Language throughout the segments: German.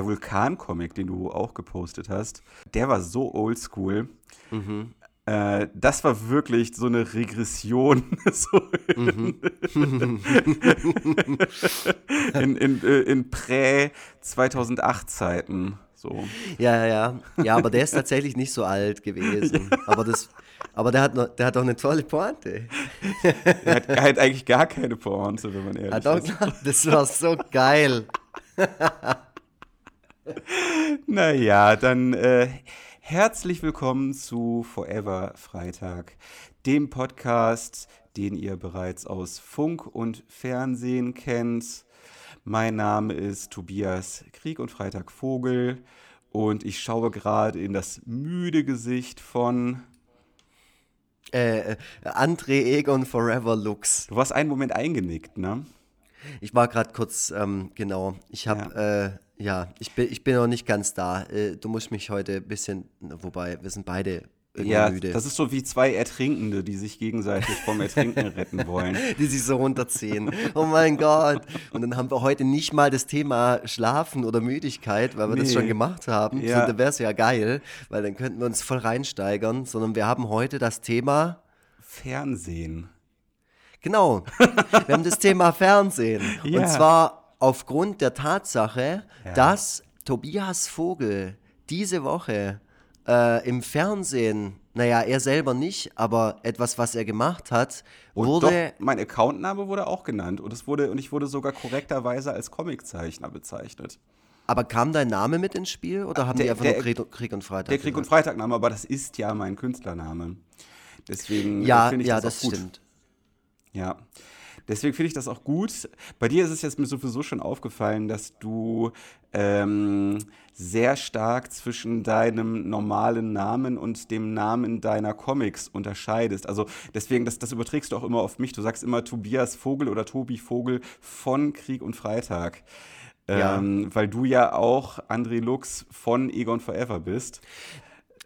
der Vulkan-Comic, den du auch gepostet hast, der war so oldschool. Mhm. Äh, das war wirklich so eine Regression so in, in, in, äh, in Prä-2008-Zeiten. So. Ja, ja, ja, aber der ist tatsächlich nicht so alt gewesen. Ja. Aber, das, aber der, hat noch, der hat auch eine tolle Pointe. Er hat, er hat eigentlich gar keine Pointe, wenn man ehrlich ah, doch, ist. Das war so geil. Naja, dann äh, herzlich willkommen zu Forever Freitag, dem Podcast, den ihr bereits aus Funk und Fernsehen kennt. Mein Name ist Tobias Krieg und Freitag Vogel und ich schaue gerade in das müde Gesicht von äh, André Egon Forever Lux. Du warst einen Moment eingenickt, ne? Ich war gerade kurz, ähm, genau. Ich habe, ja. Äh, ja, ich bin, ich bin noch nicht ganz da. Äh, du musst mich heute ein bisschen, wobei wir sind beide ja, müde. das ist so wie zwei Ertrinkende, die sich gegenseitig vom Ertrinken retten wollen. Die sich so runterziehen. Oh mein Gott. Und dann haben wir heute nicht mal das Thema Schlafen oder Müdigkeit, weil wir nee. das schon gemacht haben. Ja. So, da wäre es ja geil, weil dann könnten wir uns voll reinsteigern, sondern wir haben heute das Thema Fernsehen. Genau. Wir haben das Thema Fernsehen. Ja. Und zwar aufgrund der Tatsache, ja. dass Tobias Vogel diese Woche äh, im Fernsehen, naja, er selber nicht, aber etwas, was er gemacht hat, und wurde. Doch, mein Accountname wurde auch genannt und, es wurde, und ich wurde sogar korrekterweise als Comiczeichner bezeichnet. Aber kam dein Name mit ins Spiel oder haben der, die einfach der, nur Krieg, Krieg, und Freitag? Der Krieg und Freitagname, aber das ist ja mein Künstlername. Deswegen ja, finde ich ja, das, das gut. stimmt. Ja. Deswegen finde ich das auch gut. Bei dir ist es jetzt mir sowieso schon aufgefallen, dass du ähm, sehr stark zwischen deinem normalen Namen und dem Namen deiner Comics unterscheidest. Also deswegen, das, das überträgst du auch immer auf mich. Du sagst immer Tobias Vogel oder Tobi Vogel von Krieg und Freitag. Ja. Ähm, weil du ja auch André Lux von Egon Forever bist.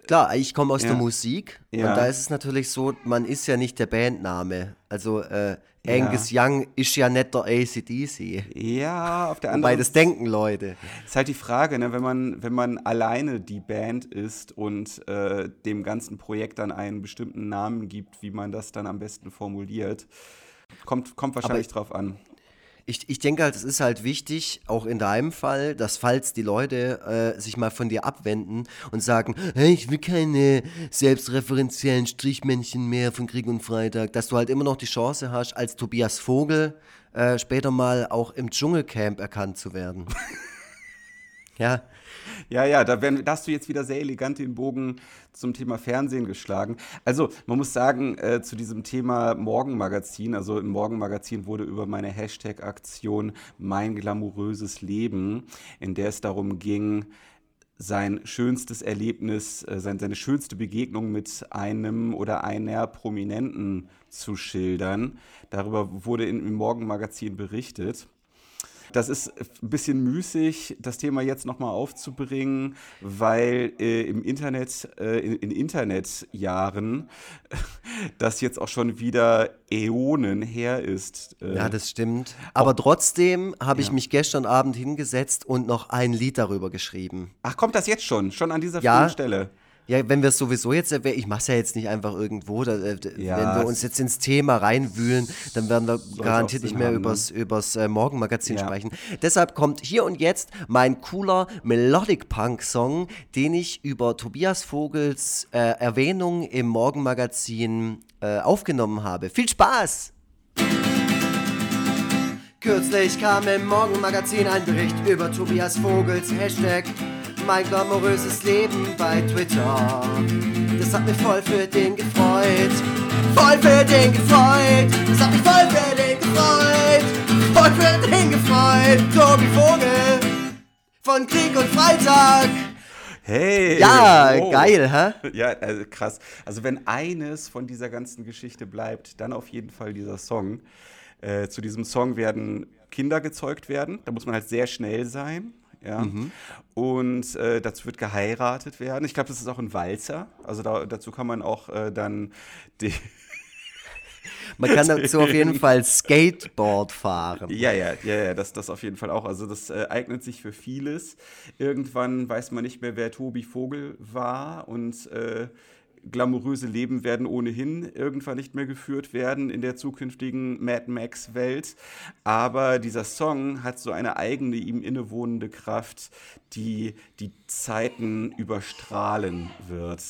Klar, ich komme aus ja. der Musik ja. und da ist es natürlich so, man ist ja nicht der Bandname. Also äh, Angus ja. Young ist ja nicht der ACDC. Ja, auf der anderen Seite. das denken Leute. Ist halt die Frage, ne, wenn, man, wenn man alleine die Band ist und äh, dem ganzen Projekt dann einen bestimmten Namen gibt, wie man das dann am besten formuliert, kommt, kommt wahrscheinlich Aber drauf an ich, ich denke halt, es ist halt wichtig, auch in deinem Fall, dass falls die Leute äh, sich mal von dir abwenden und sagen, hey, ich will keine selbstreferenziellen Strichmännchen mehr von Krieg und Freitag, dass du halt immer noch die Chance hast, als Tobias Vogel äh, später mal auch im Dschungelcamp erkannt zu werden. ja. Ja, ja, da, werden, da, hast du jetzt wieder sehr elegant den Bogen zum Thema Fernsehen geschlagen. Also, man muss sagen, äh, zu diesem Thema Morgenmagazin, also im Morgenmagazin wurde über meine Hashtag-Aktion Mein glamouröses Leben, in der es darum ging, sein schönstes Erlebnis, äh, sein, seine schönste Begegnung mit einem oder einer Prominenten zu schildern. Darüber wurde im Morgenmagazin berichtet. Das ist ein bisschen müßig, das Thema jetzt nochmal aufzubringen, weil äh, im Internet, äh, in, in, Internetjahren, das jetzt auch schon wieder Äonen her ist. Äh, ja, das stimmt. Aber trotzdem habe ich mich gestern Abend hingesetzt und noch ein Lied darüber geschrieben. Ach, kommt das jetzt schon? Schon an dieser ja, Stelle? Ja, wenn wir es sowieso jetzt erwähnen, ich mache es ja jetzt nicht einfach irgendwo, da, äh, ja, wenn wir uns jetzt ins Thema reinwühlen, dann werden wir garantiert nicht mehr haben, übers, ne? übers äh, Morgenmagazin ja. sprechen. Deshalb kommt hier und jetzt mein cooler Melodic Punk Song, den ich über Tobias Vogels äh, Erwähnung im Morgenmagazin äh, aufgenommen habe. Viel Spaß! Kürzlich kam im Morgenmagazin ein Bericht über Tobias Vogels Hashtag mein glamouröses Leben bei Twitter. Das hat mich voll für den gefreut. Voll für den gefreut. Das hat mich voll für den gefreut. Voll für den gefreut. Tobi Vogel von Krieg und Freitag. Hey! Ja, oh. geil, hä? Ja, also krass. Also wenn eines von dieser ganzen Geschichte bleibt, dann auf jeden Fall dieser Song. Äh, zu diesem Song werden Kinder gezeugt werden. Da muss man halt sehr schnell sein. Ja? Mhm. Und äh, dazu wird geheiratet werden. Ich glaube, das ist auch ein Walzer. Also da, dazu kann man auch äh, dann die Man kann dazu auf jeden Fall Skateboard fahren. Ja, ja, ja, ja, das, das auf jeden Fall auch. Also das äh, eignet sich für vieles. Irgendwann weiß man nicht mehr, wer Tobi Vogel war und äh, glamouröse Leben werden ohnehin irgendwann nicht mehr geführt werden in der zukünftigen Mad Max-Welt. Aber dieser Song hat so eine eigene ihm innewohnende Kraft, die die Zeiten überstrahlen wird.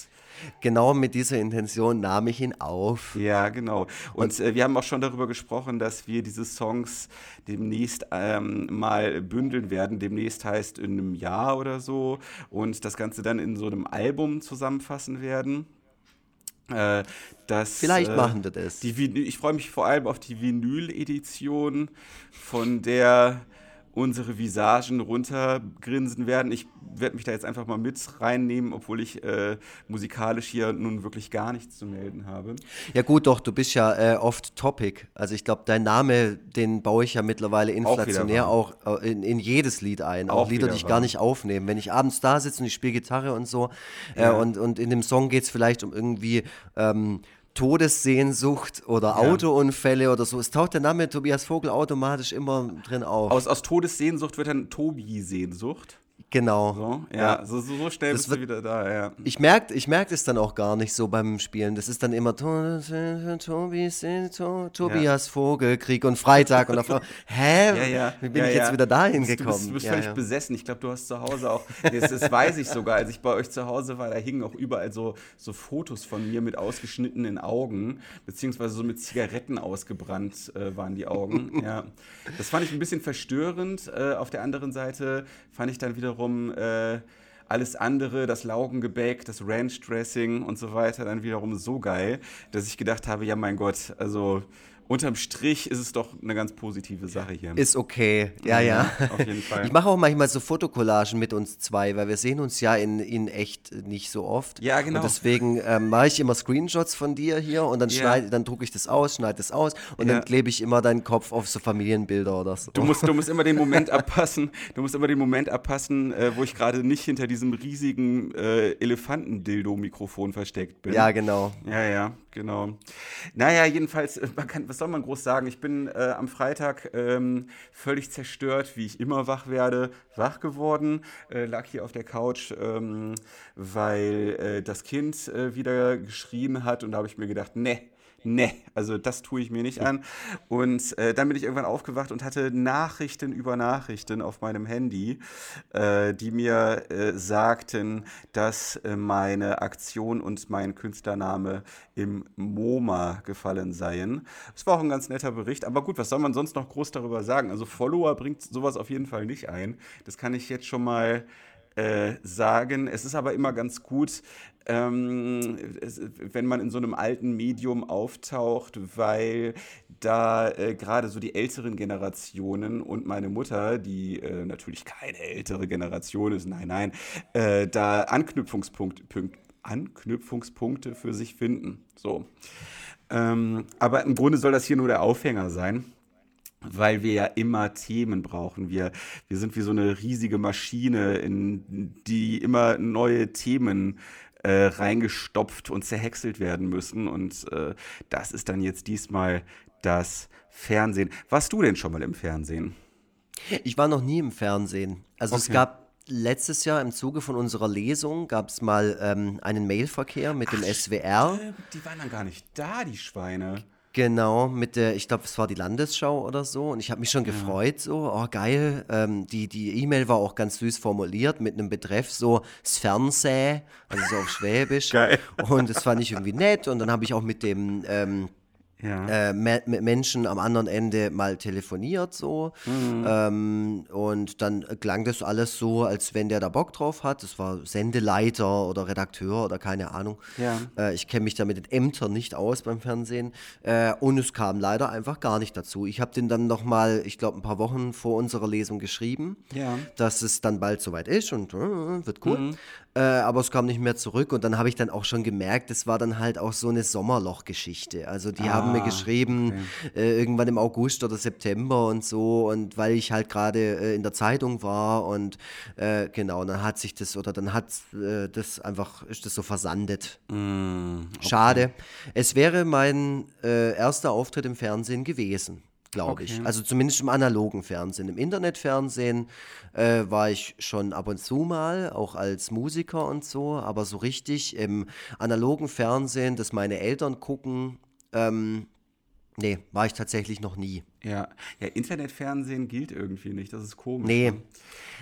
Genau mit dieser Intention nahm ich ihn auf. Ja, genau. Und, Und äh, wir haben auch schon darüber gesprochen, dass wir diese Songs demnächst ähm, mal bündeln werden. Demnächst heißt in einem Jahr oder so. Und das Ganze dann in so einem Album zusammenfassen werden. Äh, das, Vielleicht äh, machen wir das. Die, ich freue mich vor allem auf die Vinyl-Edition, von der unsere Visagen runtergrinsen werden. Ich werde mich da jetzt einfach mal mit reinnehmen, obwohl ich äh, musikalisch hier nun wirklich gar nichts zu melden habe. Ja gut, doch, du bist ja äh, oft Topic. Also ich glaube, dein Name, den baue ich ja mittlerweile inflationär auch, auch äh, in, in, jedes Lied ein. Auch, auch Lieder, die ich gar nicht aufnehme. Wenn ich abends da sitze und ich spiele Gitarre und so äh, ja. und, und in dem Song geht es vielleicht um irgendwie... Ähm, Todessehnsucht oder ja. Autounfälle oder so. Es taucht der Name Tobias Vogel automatisch immer drin auf. Aus, aus Todessehnsucht wird dann Tobi-Sehnsucht. Genau. So, ja, ja. So, so, schnell das bist wird, du wieder da, ja. Ich merke ich merk das dann auch gar nicht so beim Spielen. Das ist dann immer Tobias ja. Vogel, Krieg und Freitag und dann hä? Ja, ja. Wie bin ja, ich jetzt wieder dahin gekommen? Du bist, du bist völlig besessen. Ich glaube, du hast zu Hause auch, das, das, weiß ich sogar, als ich bei euch zu Hause war, da hingen auch überall so, so Fotos von mir mit ausgeschnittenen Augen, beziehungsweise so mit Zigaretten ausgebrannt äh, waren die Augen. ja. Das fand ich ein bisschen verstörend. Äh, auf der anderen Seite fand ich dann wiederum wiederum äh, alles andere, das Laugengebäck, das Ranch-Dressing und so weiter, dann wiederum so geil, dass ich gedacht habe, ja mein Gott, also unterm Strich ist es doch eine ganz positive Sache hier. Ist okay, ja, ja. ja. Auf jeden Fall. Ich mache auch manchmal so Fotokollagen mit uns zwei, weil wir sehen uns ja in, in echt nicht so oft. Ja, genau. Und deswegen ähm, mache ich immer Screenshots von dir hier und dann, ja. dann drucke ich das aus, schneide das aus und ja. dann klebe ich immer deinen Kopf auf so Familienbilder oder so. Du musst, du musst immer den Moment abpassen, du musst immer den Moment abpassen, äh, wo ich gerade nicht hinter diesem riesigen äh, Elefantendildo-Mikrofon versteckt bin. Ja, genau. Ja, ja, genau. Naja, jedenfalls, man kann, was soll man groß sagen? Ich bin äh, am Freitag ähm, völlig zerstört, wie ich immer wach werde, wach geworden, äh, lag hier auf der Couch, ähm, weil äh, das Kind äh, wieder geschrien hat und da habe ich mir gedacht, ne, ne, also das tue ich mir nicht an. Und äh, dann bin ich irgendwann aufgewacht und hatte Nachrichten über Nachrichten auf meinem Handy, äh, die mir äh, sagten, dass äh, meine Aktion und mein Künstlername im MoMA gefallen seien. Es war auch ein ganz netter Bericht, aber gut, was soll man sonst noch groß darüber sagen? Also Follower bringt sowas auf jeden Fall nicht ein. Das kann ich jetzt schon mal äh, sagen. Es ist aber immer ganz gut, ähm, es, wenn man in so einem alten Medium auftaucht, weil da äh, gerade so die älteren Generationen und meine Mutter, die äh, natürlich keine ältere Generation ist, nein, nein, äh, da Anknüpfungspunkte, Anknüpfungspunkte für sich finden. So. Ähm, aber im Grunde soll das hier nur der Aufhänger sein weil wir ja immer Themen brauchen. Wir, wir sind wie so eine riesige Maschine, in die immer neue Themen äh, reingestopft und zerhäckselt werden müssen. Und äh, das ist dann jetzt diesmal das Fernsehen. Warst du denn schon mal im Fernsehen? Ich war noch nie im Fernsehen. Also okay. es gab letztes Jahr im Zuge von unserer Lesung gab es mal ähm, einen Mailverkehr mit dem Ach, SWR. Die waren dann gar nicht da, die Schweine. Genau, mit der, ich glaube, es war die Landesschau oder so. Und ich habe mich schon ja. gefreut, so, oh geil. Ähm, die die E-Mail war auch ganz süß formuliert mit einem Betreff so, das Fernseh, also so auf Schwäbisch. geil. Und das fand ich irgendwie nett. Und dann habe ich auch mit dem ähm, ja. äh, mit Menschen am anderen Ende mal telefoniert so. Mhm. Ähm, und dann klang das alles so, als wenn der da Bock drauf hat. Das war Sendeleiter oder Redakteur oder keine Ahnung. Ja. Äh, ich kenne mich da mit den Ämtern nicht aus beim Fernsehen. Äh, und es kam leider einfach gar nicht dazu. Ich habe den dann nochmal, ich glaube, ein paar Wochen vor unserer Lesung geschrieben, ja. dass es dann bald soweit ist und äh, wird gut. Mhm. Äh, aber es kam nicht mehr zurück und dann habe ich dann auch schon gemerkt, es war dann halt auch so eine Sommerloch-Geschichte. Also die ah, haben mir ah, geschrieben, okay. äh, irgendwann im August oder September und so und weil ich halt gerade äh, in der Zeitung war und äh, genau, dann hat sich das oder dann hat äh, das einfach, ist das so versandet. Mm, okay. Schade. Es wäre mein äh, erster Auftritt im Fernsehen gewesen glaube okay. ich. Also zumindest im analogen Fernsehen. Im Internetfernsehen äh, war ich schon ab und zu mal, auch als Musiker und so, aber so richtig im analogen Fernsehen, das meine Eltern gucken, ähm, nee, war ich tatsächlich noch nie. Ja, ja, Internetfernsehen gilt irgendwie nicht, das ist komisch. Nee. Ne?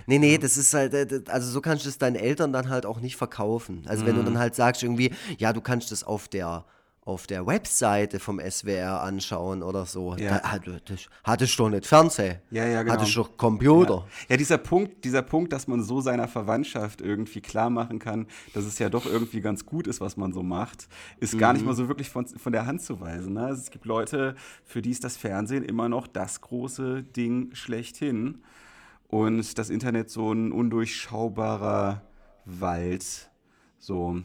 Nee, nee, das ist halt, äh, also so kannst du es deinen Eltern dann halt auch nicht verkaufen. Also mhm. wenn du mhm. dann halt sagst irgendwie, ja, du kannst es auf der auf der Webseite vom SWR anschauen oder so. Ja. Da, das, hattest du doch nicht Fernsehen. Ja, ja, genau. Hattest du doch Computer. Ja. ja, dieser Punkt, dieser Punkt, dass man so seiner Verwandtschaft irgendwie klar machen kann, dass es ja doch irgendwie ganz gut ist, was man so macht, ist mhm. gar nicht mhm. mal so wirklich von, von der Hand zu weisen. Ne? Es gibt Leute, für die ist das Fernsehen immer noch das große Ding schlechthin. Und das Internet so ein undurchschaubarer Wald. So.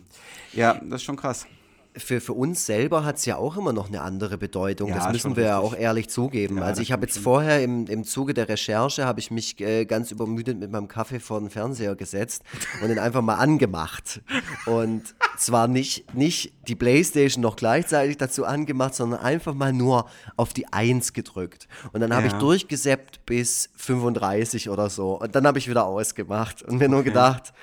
Ja, das ist schon krass für, für uns selber hat es ja auch immer noch eine andere Bedeutung. Ja, das müssen wir ja auch ehrlich zugeben. Ja, also ich habe jetzt vorher im, im Zuge der Recherche, habe ich mich äh, ganz übermüdet mit meinem Kaffee vor den Fernseher gesetzt und ihn einfach mal angemacht. Und zwar nicht, nicht die Playstation noch gleichzeitig dazu angemacht, sondern einfach mal nur auf die 1 gedrückt. Und dann habe ja. ich durchgesäppt bis 35 oder so. Und dann habe ich wieder ausgemacht und mir nur gedacht,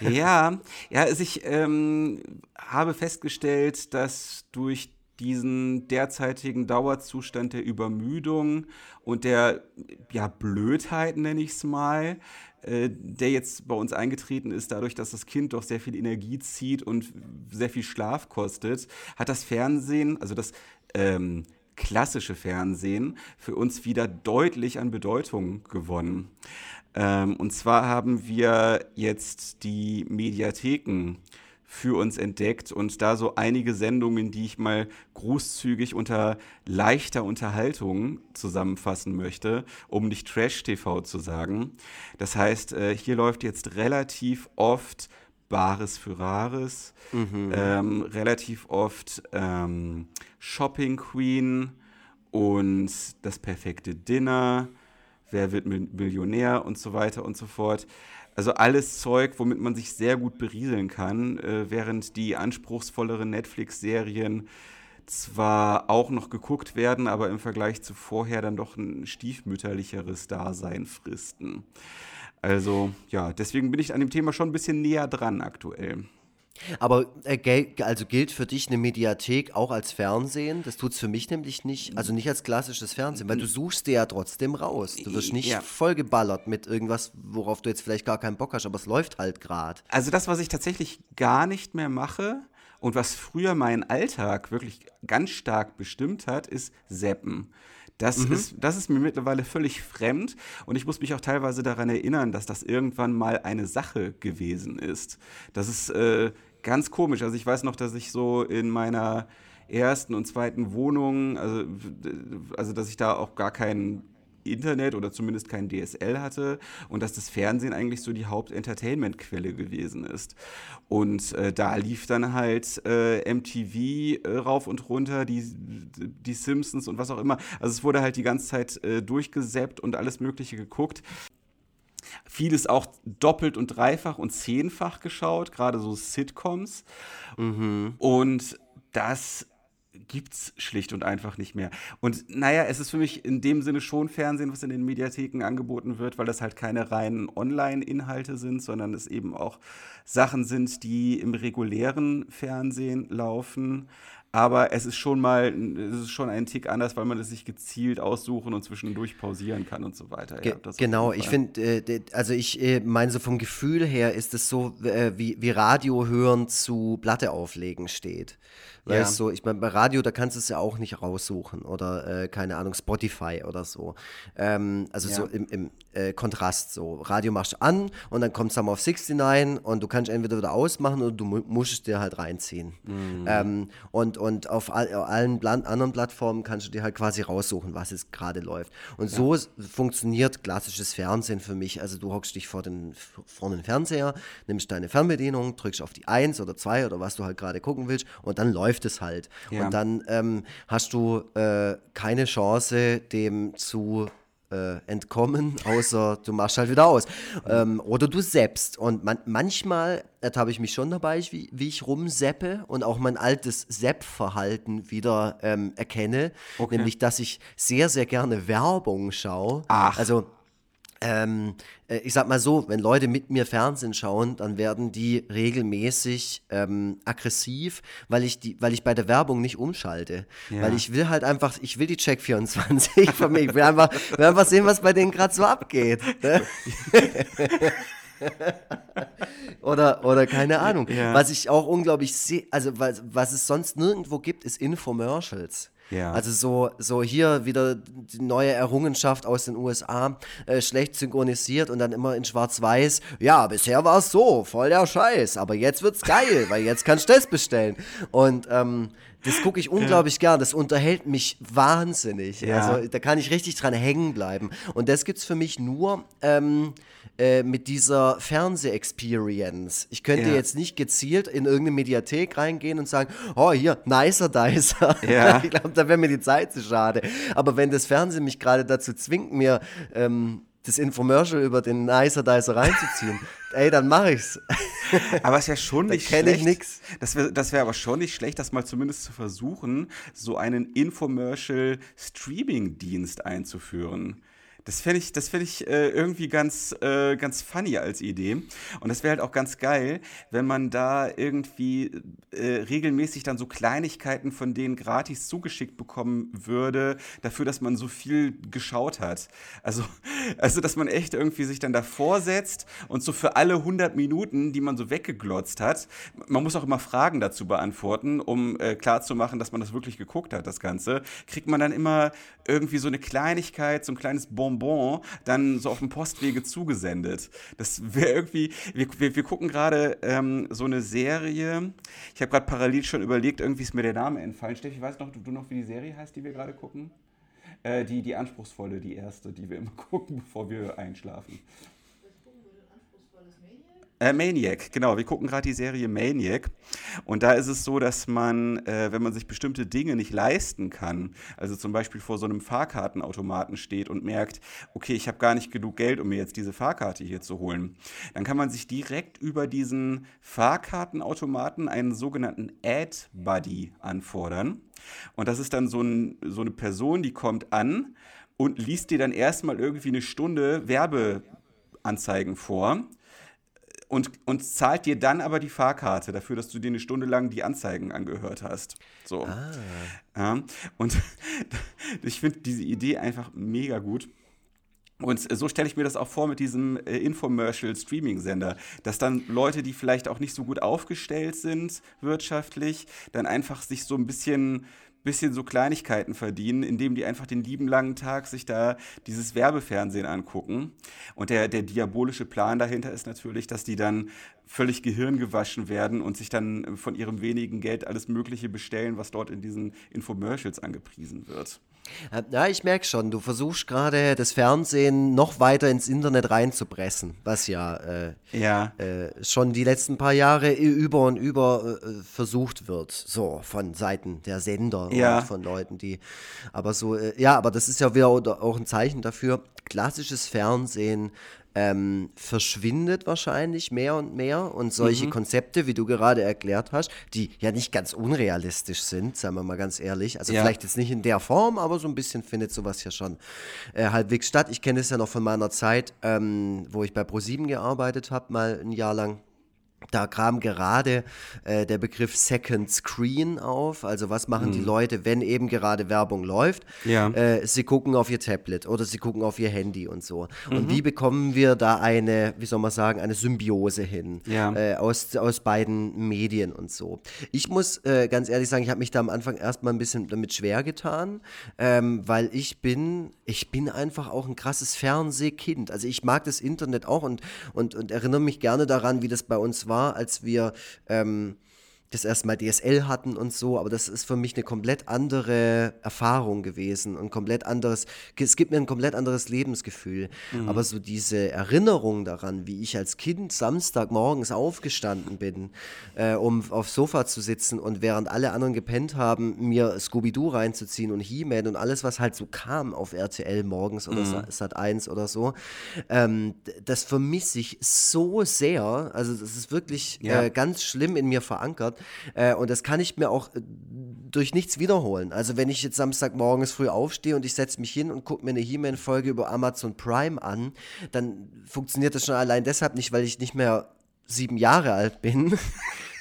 ja, ja, also ich ähm, habe festgestellt, dass durch diesen derzeitigen Dauerzustand der Übermüdung und der ja, Blödheit, nenne ich es mal, äh, der jetzt bei uns eingetreten ist, dadurch, dass das Kind doch sehr viel Energie zieht und sehr viel Schlaf kostet, hat das Fernsehen, also das ähm, klassische Fernsehen, für uns wieder deutlich an Bedeutung gewonnen. Ähm, und zwar haben wir jetzt die Mediatheken für uns entdeckt und da so einige Sendungen, die ich mal großzügig unter leichter Unterhaltung zusammenfassen möchte, um nicht Trash-TV zu sagen. Das heißt, äh, hier läuft jetzt relativ oft Bares für Rares, mhm. ähm, relativ oft ähm, Shopping Queen und das perfekte Dinner wer wird Millionär und so weiter und so fort. Also alles Zeug, womit man sich sehr gut berieseln kann, äh, während die anspruchsvolleren Netflix-Serien zwar auch noch geguckt werden, aber im Vergleich zu vorher dann doch ein stiefmütterlicheres Dasein fristen. Also ja, deswegen bin ich an dem Thema schon ein bisschen näher dran aktuell. Aber äh, also gilt für dich eine Mediathek auch als Fernsehen? Das tut es für mich nämlich nicht. Also nicht als klassisches Fernsehen, weil du suchst dir ja trotzdem raus. Du wirst nicht ja. vollgeballert mit irgendwas, worauf du jetzt vielleicht gar keinen Bock hast, aber es läuft halt gerade. Also das, was ich tatsächlich gar nicht mehr mache und was früher meinen Alltag wirklich ganz stark bestimmt hat, ist Seppen. Das, mhm. ist, das ist mir mittlerweile völlig fremd und ich muss mich auch teilweise daran erinnern, dass das irgendwann mal eine Sache gewesen ist. Das ist äh, ganz komisch. Also ich weiß noch, dass ich so in meiner ersten und zweiten Wohnung, also, also dass ich da auch gar keinen Internet oder zumindest kein DSL hatte und dass das Fernsehen eigentlich so die Hauptentertainment-Quelle gewesen ist. Und äh, da lief dann halt äh, MTV äh, rauf und runter, die, die Simpsons und was auch immer. Also es wurde halt die ganze Zeit äh, durchgesäppt und alles Mögliche geguckt. Vieles auch doppelt und dreifach und zehnfach geschaut, gerade so Sitcoms. Mhm. Und das gibt es schlicht und einfach nicht mehr. Und naja, es ist für mich in dem Sinne schon Fernsehen, was in den Mediatheken angeboten wird, weil das halt keine reinen Online-Inhalte sind, sondern es eben auch Sachen sind, die im regulären Fernsehen laufen. Aber es ist schon mal, es ist schon ein Tick anders, weil man es sich gezielt aussuchen und zwischendurch pausieren kann und so weiter. Ge ja, genau, ich finde, äh, also ich äh, meine, so vom Gefühl her ist es so, äh, wie, wie Radio hören zu Platte auflegen steht. Weißt ja. du, ich meine, bei Radio, da kannst du es ja auch nicht raussuchen oder, äh, keine Ahnung, Spotify oder so. Ähm, also ja. so im, im äh, Kontrast so. Radio machst du an und dann kommt Summer of 69 und du kannst entweder wieder ausmachen oder du mu musst es dir halt reinziehen. Mhm. Ähm, und, und auf all, allen Plan anderen Plattformen kannst du dir halt quasi raussuchen, was es gerade läuft. Und ja. so funktioniert klassisches Fernsehen für mich. Also du hockst dich vor den, vor den Fernseher, nimmst deine Fernbedienung, drückst auf die 1 oder 2 oder was du halt gerade gucken willst und dann läuft es halt. Ja. Und dann ähm, hast du äh, keine Chance, dem zu äh, entkommen, außer du machst halt wieder aus. Ähm, oder du seppst. Und man, manchmal ertappe ich mich schon dabei, wie, wie ich rumseppe und auch mein altes Sepp-Verhalten wieder ähm, erkenne. Okay. Nämlich, dass ich sehr, sehr gerne Werbung schaue. Ach. Also ähm, äh, ich sag mal so, wenn Leute mit mir Fernsehen schauen, dann werden die regelmäßig ähm, aggressiv, weil ich, die, weil ich bei der Werbung nicht umschalte. Ja. Weil ich will halt einfach, ich will die Check 24 von mir. Ich will einfach, will einfach sehen, was bei denen gerade so abgeht. Ne? oder, oder keine Ahnung. Ja. Was ich auch unglaublich sehe, also was, was es sonst nirgendwo gibt, ist Infomercials. Ja. Also so, so hier wieder die neue Errungenschaft aus den USA, äh, schlecht synchronisiert und dann immer in Schwarz-Weiß. Ja, bisher war es so, voll der Scheiß, aber jetzt wird's geil, weil jetzt kannst du das bestellen. Und ähm, das gucke ich unglaublich ja. gern. Das unterhält mich wahnsinnig. Ja. Also da kann ich richtig dran hängen bleiben. Und das gibt's für mich nur. Ähm, äh, mit dieser Fernseh-Experience. Ich könnte ja. jetzt nicht gezielt in irgendeine Mediathek reingehen und sagen, oh, hier, nicer Dicer. Ja. ich glaube, da wäre mir die Zeit zu schade. Aber wenn das Fernsehen mich gerade dazu zwingt, mir ähm, das Infomercial über den Nicer Dicer reinzuziehen, ey, dann mache ich's. Aber es ja schon nicht schlecht. Ich nix. Das wäre das wär aber schon nicht schlecht, das mal zumindest zu versuchen, so einen Infomercial-Streaming-Dienst einzuführen. Das finde ich, das find ich äh, irgendwie ganz, äh, ganz funny als Idee. Und das wäre halt auch ganz geil, wenn man da irgendwie äh, regelmäßig dann so Kleinigkeiten von denen gratis zugeschickt bekommen würde, dafür, dass man so viel geschaut hat. Also, also dass man echt irgendwie sich dann davor setzt und so für alle 100 Minuten, die man so weggeglotzt hat, man muss auch immer Fragen dazu beantworten, um äh, klarzumachen, dass man das wirklich geguckt hat, das Ganze, kriegt man dann immer irgendwie so eine Kleinigkeit, so ein kleines Bonbon dann so auf dem Postwege zugesendet. Das wäre irgendwie, wir, wir, wir gucken gerade ähm, so eine Serie. Ich habe gerade parallel schon überlegt, irgendwie ist mir der Name entfallen. Steffi, weißt noch, du, du noch, wie die Serie heißt, die wir gerade gucken? Äh, die, die anspruchsvolle, die erste, die wir immer gucken, bevor wir einschlafen. Äh, Maniac, genau. Wir gucken gerade die Serie Maniac. Und da ist es so, dass man, äh, wenn man sich bestimmte Dinge nicht leisten kann, also zum Beispiel vor so einem Fahrkartenautomaten steht und merkt, okay, ich habe gar nicht genug Geld, um mir jetzt diese Fahrkarte hier zu holen, dann kann man sich direkt über diesen Fahrkartenautomaten einen sogenannten Ad-Buddy anfordern. Und das ist dann so, ein, so eine Person, die kommt an und liest dir dann erstmal irgendwie eine Stunde Werbeanzeigen vor und, und zahlt dir dann aber die Fahrkarte dafür, dass du dir eine Stunde lang die Anzeigen angehört hast. So. Ah. Ja, und ich finde diese Idee einfach mega gut. Und so stelle ich mir das auch vor mit diesem äh, Infomercial-Streaming-Sender, dass dann Leute, die vielleicht auch nicht so gut aufgestellt sind wirtschaftlich, dann einfach sich so ein bisschen bisschen so Kleinigkeiten verdienen, indem die einfach den lieben langen Tag sich da dieses Werbefernsehen angucken. Und der, der diabolische Plan dahinter ist natürlich, dass die dann völlig gehirngewaschen werden und sich dann von ihrem wenigen Geld alles Mögliche bestellen, was dort in diesen Infomercials angepriesen wird. Äh, ja, ich merke schon, du versuchst gerade das Fernsehen noch weiter ins Internet reinzupressen, was ja, äh, ja. Äh, schon die letzten paar Jahre über und über äh, versucht wird, so von Seiten der Sender ja. und von Leuten, die, aber so, äh, ja, aber das ist ja wieder auch ein Zeichen dafür, klassisches Fernsehen ähm, verschwindet wahrscheinlich mehr und mehr. Und solche mhm. Konzepte, wie du gerade erklärt hast, die ja nicht ganz unrealistisch sind, sagen wir mal ganz ehrlich. Also ja. vielleicht jetzt nicht in der Form, aber so ein bisschen findet sowas ja schon äh, halbwegs statt. Ich kenne es ja noch von meiner Zeit, ähm, wo ich bei ProSieben gearbeitet habe, mal ein Jahr lang. Da kam gerade äh, der Begriff Second Screen auf. Also was machen mhm. die Leute, wenn eben gerade Werbung läuft? Ja. Äh, sie gucken auf ihr Tablet oder sie gucken auf ihr Handy und so. Mhm. Und wie bekommen wir da eine, wie soll man sagen, eine Symbiose hin ja. äh, aus, aus beiden Medien und so? Ich muss äh, ganz ehrlich sagen, ich habe mich da am Anfang erstmal ein bisschen damit schwer getan, ähm, weil ich bin, ich bin einfach auch ein krasses Fernsehkind. Also ich mag das Internet auch und, und, und erinnere mich gerne daran, wie das bei uns war war, als wir ähm, das erste Mal DSL hatten und so, aber das ist für mich eine komplett andere Erfahrung gewesen und komplett anderes, es gibt mir ein komplett anderes Lebensgefühl. Mhm. Aber so diese Erinnerung daran, wie ich als Kind Samstagmorgens aufgestanden bin, äh, um aufs Sofa zu sitzen und während alle anderen gepennt haben, mir Scooby-Doo reinzuziehen und He-Man und alles, was halt so kam auf RTL morgens oder mhm. Sat 1 oder so, ähm, das vermisse ich so sehr. Also das ist wirklich ja. äh, ganz schlimm in mir verankert. Äh, und das kann ich mir auch äh, durch nichts wiederholen. Also wenn ich jetzt Samstagmorgens früh aufstehe und ich setze mich hin und gucke mir eine He-Man-Folge über Amazon Prime an, dann funktioniert das schon allein deshalb nicht, weil ich nicht mehr sieben Jahre alt bin.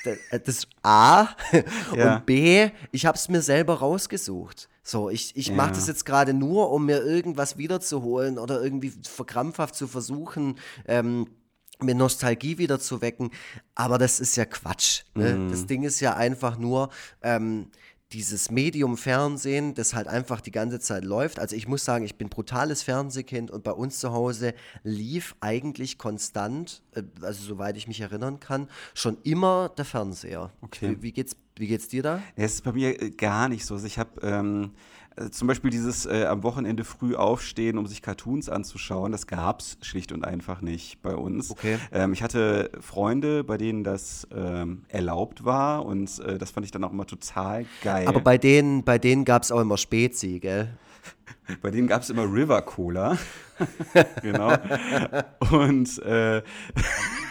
Äh, das A ja. und B, ich habe es mir selber rausgesucht. So, ich, ich ja. mache das jetzt gerade nur, um mir irgendwas wiederzuholen oder irgendwie verkrampfhaft zu versuchen, ähm, mir Nostalgie wieder zu wecken. Aber das ist ja Quatsch. Ne? Mm. Das Ding ist ja einfach nur ähm, dieses Medium Fernsehen, das halt einfach die ganze Zeit läuft. Also ich muss sagen, ich bin brutales Fernsehkind und bei uns zu Hause lief eigentlich konstant, äh, also soweit ich mich erinnern kann, schon immer der Fernseher. Okay. Wie, wie geht's, wie geht's dir da? Es ist bei mir äh, gar nicht so. Also ich habe ähm äh, zum Beispiel dieses äh, am Wochenende früh aufstehen, um sich Cartoons anzuschauen, das gab es schlicht und einfach nicht bei uns. Okay. Ähm, ich hatte Freunde, bei denen das ähm, erlaubt war und äh, das fand ich dann auch immer total geil. Aber bei denen, bei denen gab es auch immer Spezi, gell? Bei denen gab es immer River Cola. genau. Und äh,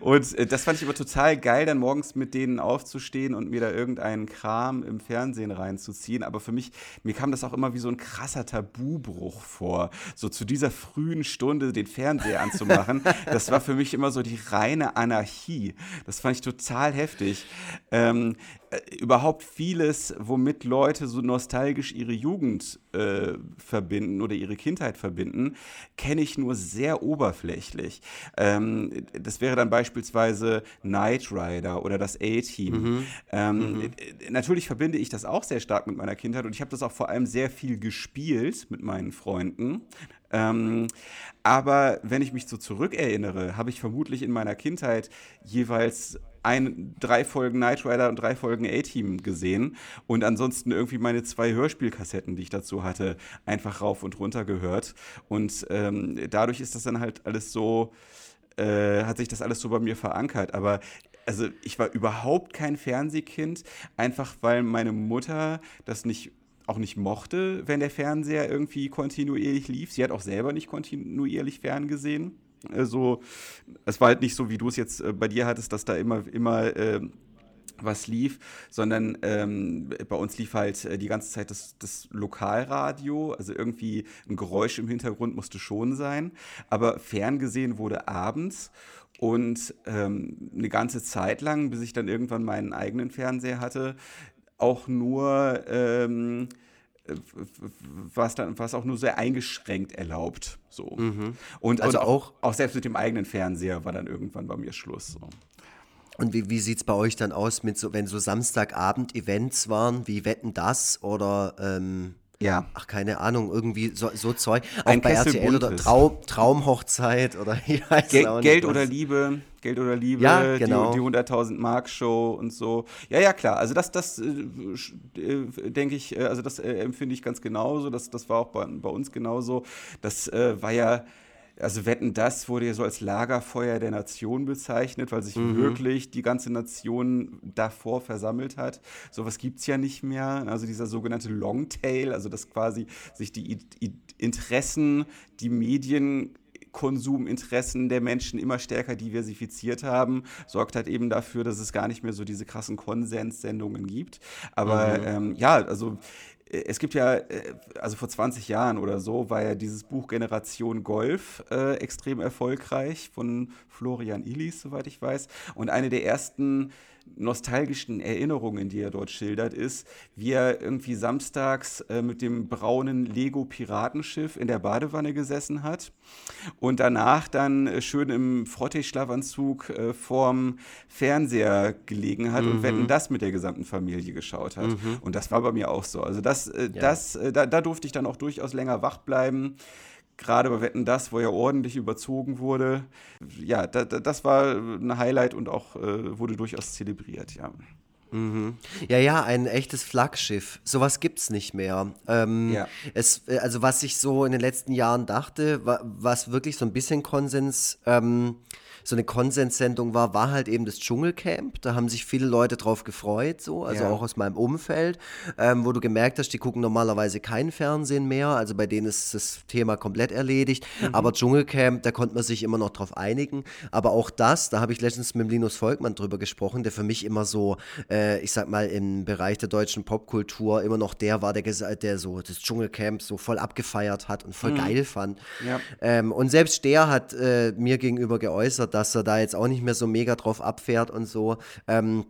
und äh, das fand ich aber total geil, dann morgens mit denen aufzustehen und mir da irgendeinen Kram im Fernsehen reinzuziehen. Aber für mich, mir kam das auch immer wie so ein krasser Tabubruch vor. So zu dieser frühen Stunde den Fernseher anzumachen, das war für mich immer so die reine Anarchie. Das fand ich total heftig. Ähm, äh, überhaupt vieles, womit Leute so nostalgisch ihre Jugend äh, verbinden oder ihre Kindheit verbinden, kenne ich nur sehr oberflächlich. Ähm, das wäre dann beispielsweise Knight Rider oder das A-Team. Mhm. Ähm, mhm. Natürlich verbinde ich das auch sehr stark mit meiner Kindheit und ich habe das auch vor allem sehr viel gespielt mit meinen Freunden. Ähm, aber wenn ich mich so zurückerinnere, habe ich vermutlich in meiner Kindheit jeweils ein, drei Folgen Knight Rider und drei Folgen A-Team gesehen und ansonsten irgendwie meine zwei Hörspielkassetten, die ich dazu hatte, einfach rauf und runter gehört. Und ähm, dadurch ist das dann halt alles so, äh, hat sich das alles so bei mir verankert. Aber also ich war überhaupt kein Fernsehkind, einfach weil meine Mutter das nicht auch nicht mochte, wenn der Fernseher irgendwie kontinuierlich lief. Sie hat auch selber nicht kontinuierlich ferngesehen. Also, es war halt nicht so, wie du es jetzt äh, bei dir hattest, dass da immer, immer äh, was lief, sondern ähm, bei uns lief halt äh, die ganze Zeit das, das, Lokalradio, also irgendwie ein Geräusch im Hintergrund musste schon sein, aber ferngesehen wurde abends. Und ähm, eine ganze Zeit lang, bis ich dann irgendwann meinen eigenen Fernseher hatte, auch nur ähm, was dann was auch nur sehr eingeschränkt erlaubt so mhm. und also und auch, auch selbst mit dem eigenen Fernseher war dann irgendwann bei mir Schluss so. Und wie, wie sieht es bei euch dann aus, mit so, wenn so Samstagabend-Events waren, wie Wetten das oder ähm, ja. Ach, keine Ahnung, irgendwie so, so Zeug. Auch Ein bei Kessel RTL oder Traum, Traumhochzeit oder ich weiß Gel auch nicht Geld oder Liebe, Geld oder Liebe, ja, genau. die, die 100.000 Mark Show und so. Ja, ja, klar. Also das, das äh, äh denke ich, äh, also das äh, empfinde ich ganz genauso. Das, das war auch bei, bei uns genauso. Das äh, war ja also Wetten, das wurde ja so als Lagerfeuer der Nation bezeichnet, weil sich mhm. wirklich die ganze Nation davor versammelt hat. Sowas gibt es ja nicht mehr. Also dieser sogenannte Longtail, also dass quasi sich die I Interessen, die Medien Konsuminteressen der Menschen immer stärker diversifiziert haben, sorgt halt eben dafür, dass es gar nicht mehr so diese krassen Konsenssendungen gibt. Aber mhm. ähm, ja, also es gibt ja, äh, also vor 20 Jahren oder so, war ja dieses Buch Generation Golf äh, extrem erfolgreich von Florian Illis, soweit ich weiß. Und eine der ersten nostalgischen Erinnerungen, die er dort schildert, ist, wie er irgendwie samstags äh, mit dem braunen Lego-Piratenschiff in der Badewanne gesessen hat und danach dann äh, schön im Frottee-Schlafanzug äh, vorm Fernseher gelegen hat mhm. und Wetten das mit der gesamten Familie geschaut hat. Mhm. Und das war bei mir auch so. Also das, äh, ja. das, äh, da, da durfte ich dann auch durchaus länger wach bleiben gerade bei Wetten das, wo ja ordentlich überzogen wurde. Ja, da, da, das war ein Highlight und auch äh, wurde durchaus zelebriert, ja. Mhm. Ja, ja, ein echtes Flaggschiff. Sowas gibt es nicht mehr. Ähm, ja. es, äh, also was ich so in den letzten Jahren dachte, was wirklich so ein bisschen Konsens ähm, so eine Konsenssendung war, war halt eben das Dschungelcamp. Da haben sich viele Leute drauf gefreut, so, also ja. auch aus meinem Umfeld, ähm, wo du gemerkt hast, die gucken normalerweise kein Fernsehen mehr. Also bei denen ist das Thema komplett erledigt. Mhm. Aber Dschungelcamp, da konnte man sich immer noch drauf einigen. Aber auch das, da habe ich letztens mit Linus Volkmann drüber gesprochen, der für mich immer so, äh, ich sag mal, im Bereich der deutschen Popkultur immer noch der war, der, der so das Dschungelcamp so voll abgefeiert hat und voll mhm. geil fand. Ja. Ähm, und selbst der hat äh, mir gegenüber geäußert, dass er da jetzt auch nicht mehr so mega drauf abfährt und so. Ähm,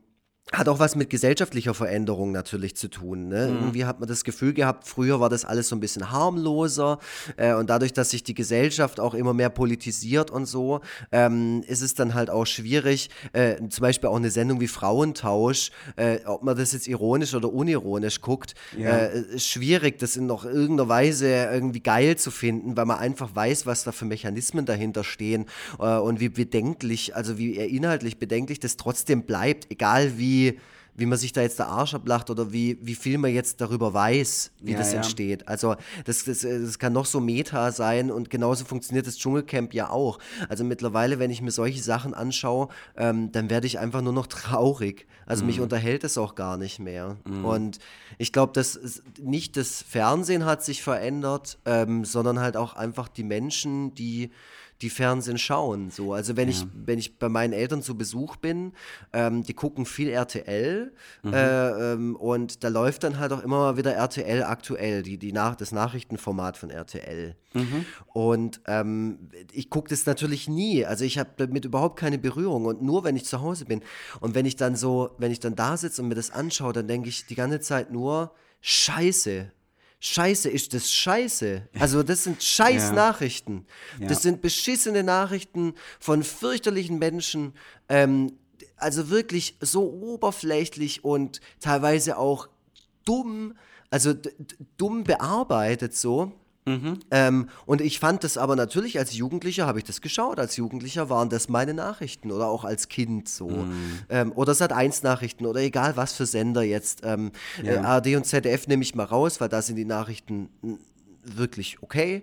hat auch was mit gesellschaftlicher Veränderung natürlich zu tun. Ne? Mhm. Irgendwie hat man das Gefühl gehabt, früher war das alles so ein bisschen harmloser äh, und dadurch, dass sich die Gesellschaft auch immer mehr politisiert und so, ähm, ist es dann halt auch schwierig, äh, zum Beispiel auch eine Sendung wie Frauentausch, äh, ob man das jetzt ironisch oder unironisch guckt, ja. Äh, schwierig, das in noch irgendeiner Weise irgendwie geil zu finden, weil man einfach weiß, was da für Mechanismen dahinter stehen äh, und wie bedenklich, also wie inhaltlich bedenklich das trotzdem bleibt, egal wie wie, wie man sich da jetzt der Arsch ablacht oder wie, wie viel man jetzt darüber weiß, wie ja, das ja. entsteht. Also das, das, das kann noch so Meta sein und genauso funktioniert das Dschungelcamp ja auch. Also mittlerweile, wenn ich mir solche Sachen anschaue, ähm, dann werde ich einfach nur noch traurig. Also mhm. mich unterhält es auch gar nicht mehr. Mhm. Und ich glaube, dass nicht das Fernsehen hat sich verändert, ähm, sondern halt auch einfach die Menschen, die die Fernsehen schauen. So. Also wenn, ja. ich, wenn ich bei meinen Eltern zu Besuch bin, ähm, die gucken viel RTL mhm. äh, ähm, und da läuft dann halt auch immer mal wieder RTL aktuell, die, die nach, das Nachrichtenformat von RTL. Mhm. Und ähm, ich gucke das natürlich nie. Also ich habe damit überhaupt keine Berührung und nur wenn ich zu Hause bin. Und wenn ich dann so, wenn ich dann da sitze und mir das anschaue, dann denke ich die ganze Zeit nur, Scheiße, Scheiße, ist das scheiße. Also das sind scheiß ja. Nachrichten. Ja. Das sind beschissene Nachrichten von fürchterlichen Menschen. Ähm, also wirklich so oberflächlich und teilweise auch dumm, also dumm bearbeitet so. Mhm. Ähm, und ich fand das aber natürlich als Jugendlicher, habe ich das geschaut. Als Jugendlicher waren das meine Nachrichten oder auch als Kind so. Mhm. Ähm, oder Sat 1 Nachrichten oder egal was für Sender jetzt. Ähm, ja. äh, ARD und ZDF nehme ich mal raus, weil da sind die Nachrichten wirklich okay.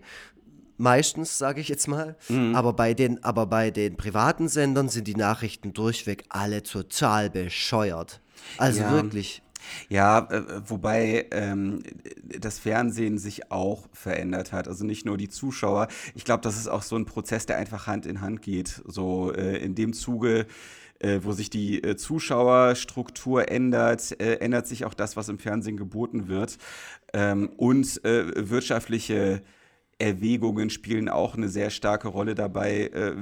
Meistens, sage ich jetzt mal. Mhm. Aber, bei den, aber bei den privaten Sendern sind die Nachrichten durchweg alle total bescheuert. Also ja. wirklich. Ja, äh, wobei ähm, das Fernsehen sich auch verändert hat. Also nicht nur die Zuschauer. Ich glaube, das ist auch so ein Prozess, der einfach Hand in Hand geht. So äh, in dem Zuge äh, wo sich die äh, Zuschauerstruktur ändert, äh, ändert sich auch das, was im Fernsehen geboten wird. Ähm, und äh, wirtschaftliche Erwägungen spielen auch eine sehr starke Rolle dabei, äh,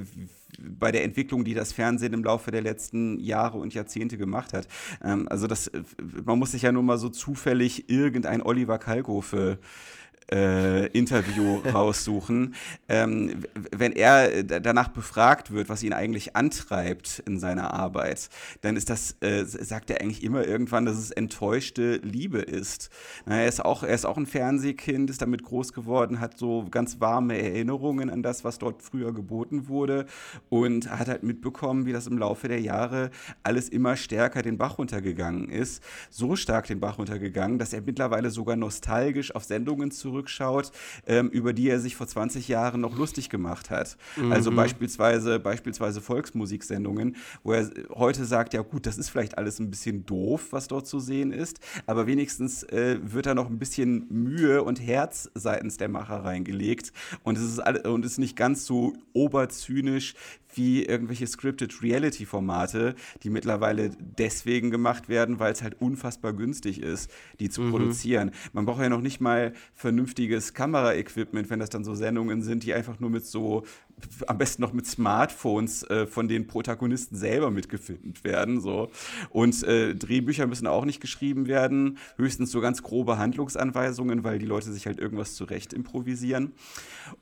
bei der Entwicklung, die das Fernsehen im Laufe der letzten Jahre und Jahrzehnte gemacht hat. Ähm, also das, man muss sich ja nur mal so zufällig irgendein Oliver Kalkofe äh, Interview raussuchen. Ähm, wenn er danach befragt wird, was ihn eigentlich antreibt in seiner Arbeit, dann ist das, äh, sagt er eigentlich immer irgendwann, dass es enttäuschte Liebe ist. Na, er, ist auch, er ist auch ein Fernsehkind, ist damit groß geworden, hat so ganz warme Erinnerungen an das, was dort früher geboten wurde und hat halt mitbekommen, wie das im Laufe der Jahre alles immer stärker den Bach runtergegangen ist. So stark den Bach runtergegangen, dass er mittlerweile sogar nostalgisch auf Sendungen zurück zurückschaut, ähm, über die er sich vor 20 Jahren noch lustig gemacht hat. Mhm. Also beispielsweise, beispielsweise Volksmusiksendungen, wo er heute sagt, ja gut, das ist vielleicht alles ein bisschen doof, was dort zu sehen ist, aber wenigstens äh, wird da noch ein bisschen Mühe und Herz seitens der Macher reingelegt und es ist, all, und ist nicht ganz so oberzynisch wie irgendwelche Scripted Reality Formate, die mittlerweile deswegen gemacht werden, weil es halt unfassbar günstig ist, die zu mhm. produzieren. Man braucht ja noch nicht mal vernünftiges Kameraequipment, wenn das dann so Sendungen sind, die einfach nur mit so am besten noch mit Smartphones äh, von den Protagonisten selber mitgefilmt werden. So. Und äh, Drehbücher müssen auch nicht geschrieben werden, höchstens so ganz grobe Handlungsanweisungen, weil die Leute sich halt irgendwas zurecht improvisieren.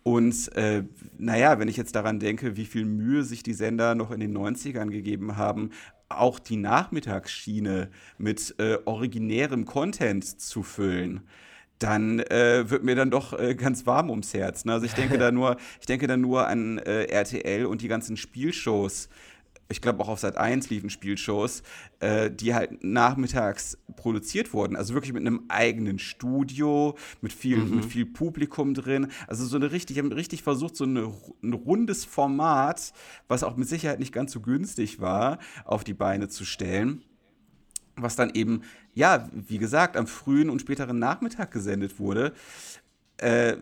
Und äh, naja, wenn ich jetzt daran denke, wie viel Mühe sich die Sender noch in den 90ern gegeben haben, auch die Nachmittagsschiene mit äh, originärem Content zu füllen dann äh, wird mir dann doch äh, ganz warm ums Herz. Ne? Also ich denke da nur, ich denke da nur an äh, RTL und die ganzen Spielshows. Ich glaube auch auf Sat 1 liefen Spielshows, äh, die halt nachmittags produziert wurden. Also wirklich mit einem eigenen Studio, mit viel, mhm. mit viel Publikum drin. Also so eine richtig, haben richtig versucht, so eine, ein rundes Format, was auch mit Sicherheit nicht ganz so günstig war, auf die Beine zu stellen was dann eben, ja, wie gesagt, am frühen und späteren Nachmittag gesendet wurde. Äh,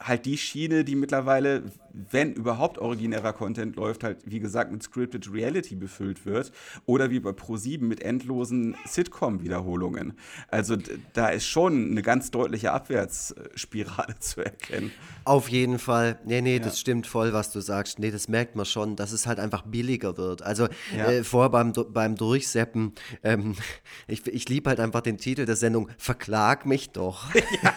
halt die Schiene, die mittlerweile, wenn überhaupt originärer Content läuft, halt wie gesagt mit Scripted Reality befüllt wird oder wie bei Pro7 mit endlosen Sitcom-Wiederholungen. Also da ist schon eine ganz deutliche Abwärtsspirale zu erkennen. Auf jeden Fall. Nee, nee, ja. das stimmt voll, was du sagst. Nee, das merkt man schon, dass es halt einfach billiger wird. Also ja. äh, vorher beim, beim Durchseppen, ähm, ich, ich liebe halt einfach den Titel der Sendung Verklag mich doch. Ja.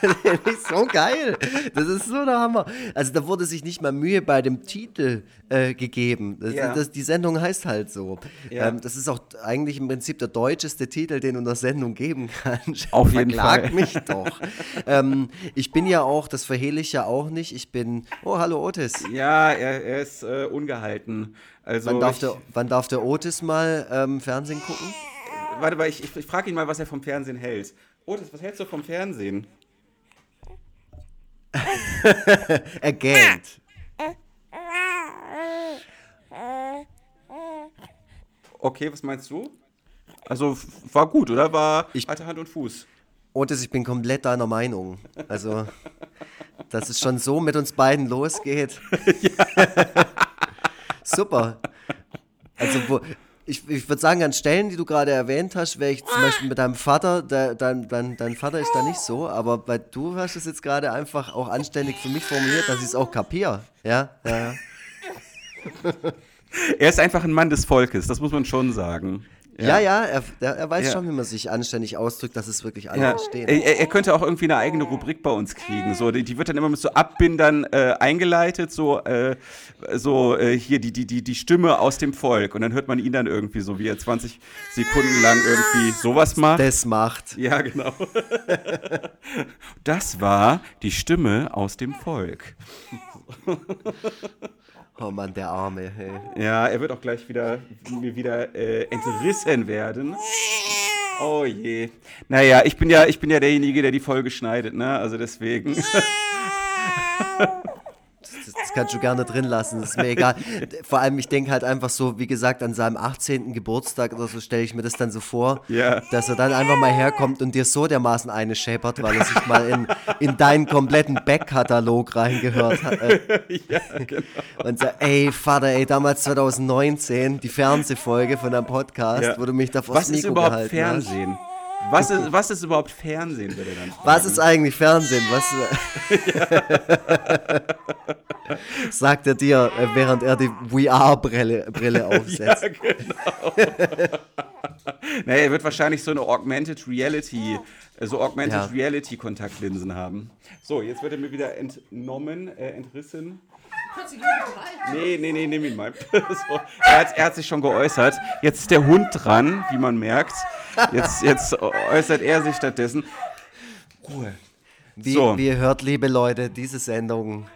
so geil. Das ist so der Hammer. Also da wurde sich nicht mal Mühe bei dem Titel äh, gegeben. Das, ja. das, die Sendung heißt halt so. Ja. Ähm, das ist auch eigentlich im Prinzip der deutscheste Titel, den du in der Sendung geben kannst. Auf jeden Verklag Fall. mich doch. ähm, ich bin ja auch, das verhehle ich ja auch nicht, ich bin, oh hallo Otis. Ja, er, er ist äh, ungehalten. Also wann, darf der, wann darf der Otis mal ähm, Fernsehen gucken? Warte mal, ich, ich, ich frage ihn mal, was er vom Fernsehen hält. Otis, was hältst du vom Fernsehen? er gähnt. Okay, was meinst du? Also war gut, oder? War ich, hatte Hand und Fuß. Otis, ich bin komplett deiner Meinung. Also, dass es schon so mit uns beiden losgeht. Ja. Super. Also, wo, ich, ich würde sagen, an Stellen, die du gerade erwähnt hast, wäre ich zum Beispiel mit deinem Vater, der, dein, dein, dein Vater ist da nicht so, aber bei, du hast es jetzt gerade einfach auch anständig für mich formuliert, dass ich es auch kapiere. Ja, ja, ja. er ist einfach ein Mann des Volkes, das muss man schon sagen. Ja, ja, er, er weiß ja. schon, wie man sich anständig ausdrückt, dass es wirklich alle ja. verstehen. Er, er, könnte auch irgendwie eine eigene Rubrik bei uns kriegen. So, die, die wird dann immer mit so Abbindern äh, eingeleitet, so, äh, so äh, hier die, die, die, die Stimme aus dem Volk. Und dann hört man ihn dann irgendwie so, wie er 20 Sekunden lang irgendwie sowas macht. Das macht. Ja, genau. das war die Stimme aus dem Volk. Oh Mann, der Arme. Hey. Ja, er wird auch gleich wieder, wieder äh, entrissen werden. Oh je. Naja, ich bin ja, ich bin ja derjenige, der die Folge schneidet, ne? Also deswegen. das kannst du gerne drin lassen, das ist mir egal. Vor allem, ich denke halt einfach so, wie gesagt, an seinem 18. Geburtstag oder so stelle ich mir das dann so vor, ja. dass er dann einfach mal herkommt und dir so dermaßen eine schäpert, weil er sich mal in, in deinen kompletten Backkatalog reingehört hat. ja, genau. Und sagt, ey, Vater, ey, damals 2019, die Fernsehfolge von deinem Podcast, ja. wo du mich da vor Was ist überhaupt Fernsehen? Hast. Was ist, was ist überhaupt Fernsehen, würde dann fragen. Was ist eigentlich Fernsehen? Was, sagt er dir, äh, während er die VR-Brille Brille aufsetzt. ja, genau. naja, er wird wahrscheinlich so eine Augmented Reality, äh, so Augmented ja. Reality Kontaktlinsen haben. So, jetzt wird er mir wieder entnommen, äh, entrissen. Nee, nee, nee, nimm ihn mal. so, er, hat, er hat sich schon geäußert. Jetzt ist der Hund dran, wie man merkt. Jetzt, jetzt äußert er sich stattdessen. Ruhe. Wie, so. wie ihr hört, liebe Leute, diese Sendung.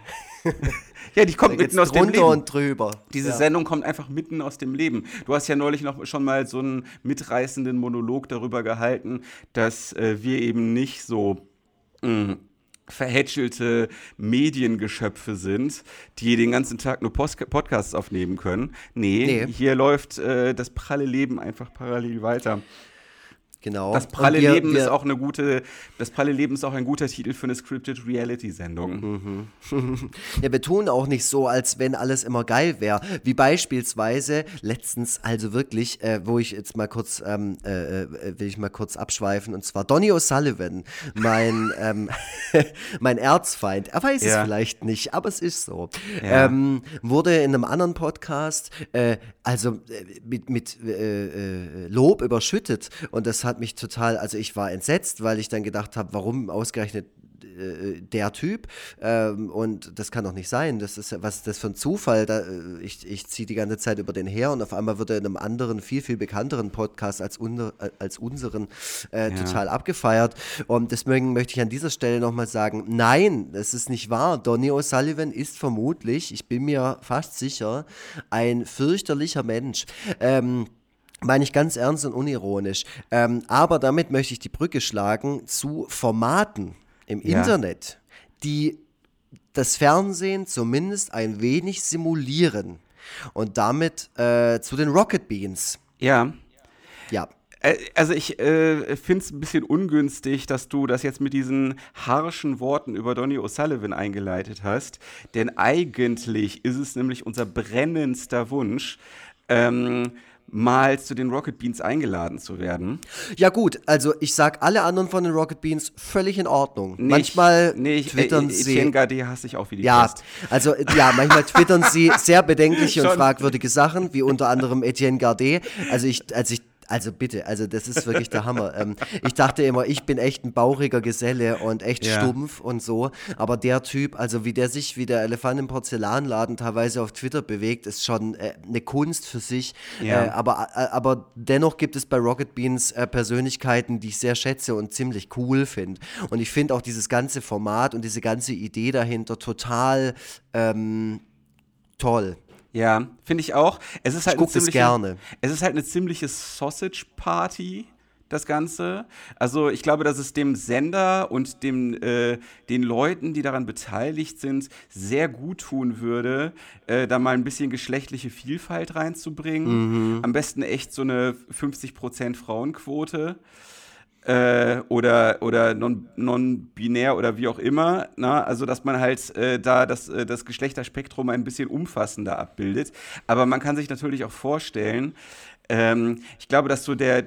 ja, die kommt mitten aus dem Leben. und drüber. Diese ja. Sendung kommt einfach mitten aus dem Leben. Du hast ja neulich noch schon mal so einen mitreißenden Monolog darüber gehalten, dass äh, wir eben nicht so mh, mm, verhätschelte Mediengeschöpfe sind, die den ganzen Tag nur Post Podcasts aufnehmen können. Nee, nee. hier läuft äh, das pralle Leben einfach parallel weiter. Genau. Das pralle wir, Leben wir, ist auch eine gute, das pralle Leben ist auch ein guter Titel für eine Scripted Reality Sendung. Mhm. ja, wir tun auch nicht so, als wenn alles immer geil wäre. Wie beispielsweise letztens, also wirklich, äh, wo ich jetzt mal kurz, ähm, äh, äh will ich mal kurz abschweifen, und zwar Donny O'Sullivan, mein, ähm, mein Erzfeind. Er weiß ja. es vielleicht nicht, aber es ist so. Ja. Ähm, wurde in einem anderen Podcast, äh, also äh, mit, mit äh, Lob überschüttet und das hat hat mich total, also ich war entsetzt, weil ich dann gedacht habe, warum ausgerechnet äh, der Typ. Ähm, und das kann doch nicht sein. Das ist was ist das für ein Zufall. Da, äh, ich ich ziehe die ganze Zeit über den her und auf einmal wird er in einem anderen, viel, viel bekannteren Podcast als, unser, als unseren äh, ja. total abgefeiert. Und deswegen möchte ich an dieser Stelle nochmal sagen, nein, das ist nicht wahr. Donny O'Sullivan ist vermutlich, ich bin mir fast sicher, ein fürchterlicher Mensch. Ähm, meine ich ganz ernst und unironisch. Ähm, aber damit möchte ich die Brücke schlagen zu Formaten im ja. Internet, die das Fernsehen zumindest ein wenig simulieren. Und damit äh, zu den Rocket Beans. Ja. Ja. Also ich äh, finde es ein bisschen ungünstig, dass du das jetzt mit diesen harschen Worten über Donny O'Sullivan eingeleitet hast. Denn eigentlich ist es nämlich unser brennendster Wunsch, ähm, mal zu den Rocket Beans eingeladen zu werden. Ja gut, also ich sag alle anderen von den Rocket Beans völlig in Ordnung. Nicht, manchmal nee, twittern äh, sie. Etienne Gardet hasse ich auch wie die Ja, Post. also ja, manchmal twittern sie sehr bedenkliche und fragwürdige Sachen, wie unter anderem Etienne Gardet. Also ich, als ich also bitte, also das ist wirklich der Hammer. Ähm, ich dachte immer, ich bin echt ein bauchiger Geselle und echt ja. stumpf und so. Aber der Typ, also wie der sich wie der Elefant im Porzellanladen teilweise auf Twitter bewegt, ist schon äh, eine Kunst für sich. Ja. Äh, aber, äh, aber dennoch gibt es bei Rocket Beans äh, Persönlichkeiten, die ich sehr schätze und ziemlich cool finde. Und ich finde auch dieses ganze Format und diese ganze Idee dahinter total ähm, toll. Ja, finde ich auch. Es ist halt ich ziemliche, gerne. Es ist halt eine ziemliche Sausage Party das Ganze. Also ich glaube, dass es dem Sender und dem, äh, den Leuten, die daran beteiligt sind, sehr gut tun würde, äh, da mal ein bisschen geschlechtliche Vielfalt reinzubringen. Mhm. Am besten echt so eine 50% Frauenquote äh, oder, oder non-binär non oder wie auch immer. Na? Also, dass man halt äh, da das, äh, das Geschlechterspektrum ein bisschen umfassender abbildet. Aber man kann sich natürlich auch vorstellen, ähm, ich glaube, dass so der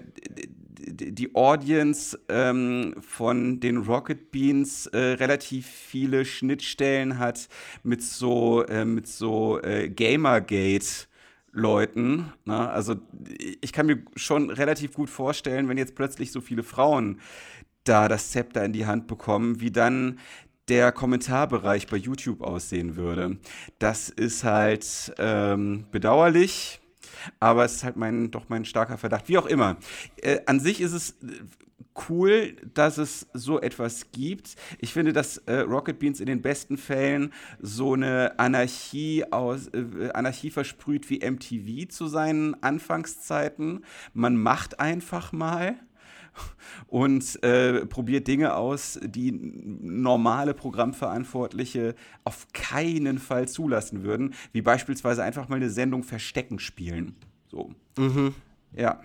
die Audience ähm, von den Rocket Beans äh, relativ viele Schnittstellen hat mit so, äh, mit so äh, Gamergate Leuten. Ne? Also ich kann mir schon relativ gut vorstellen, wenn jetzt plötzlich so viele Frauen da das Zepter in die Hand bekommen, wie dann der Kommentarbereich bei YouTube aussehen würde. Das ist halt ähm, bedauerlich, aber es ist halt mein, doch mein starker Verdacht. Wie auch immer. Äh, an sich ist es cool, dass es so etwas gibt. Ich finde, dass äh, Rocket Beans in den besten Fällen so eine Anarchie aus äh, Anarchie versprüht wie MTV zu seinen Anfangszeiten. Man macht einfach mal und äh, probiert Dinge aus, die normale Programmverantwortliche auf keinen Fall zulassen würden, wie beispielsweise einfach mal eine Sendung Verstecken spielen. So. Mhm. Ja.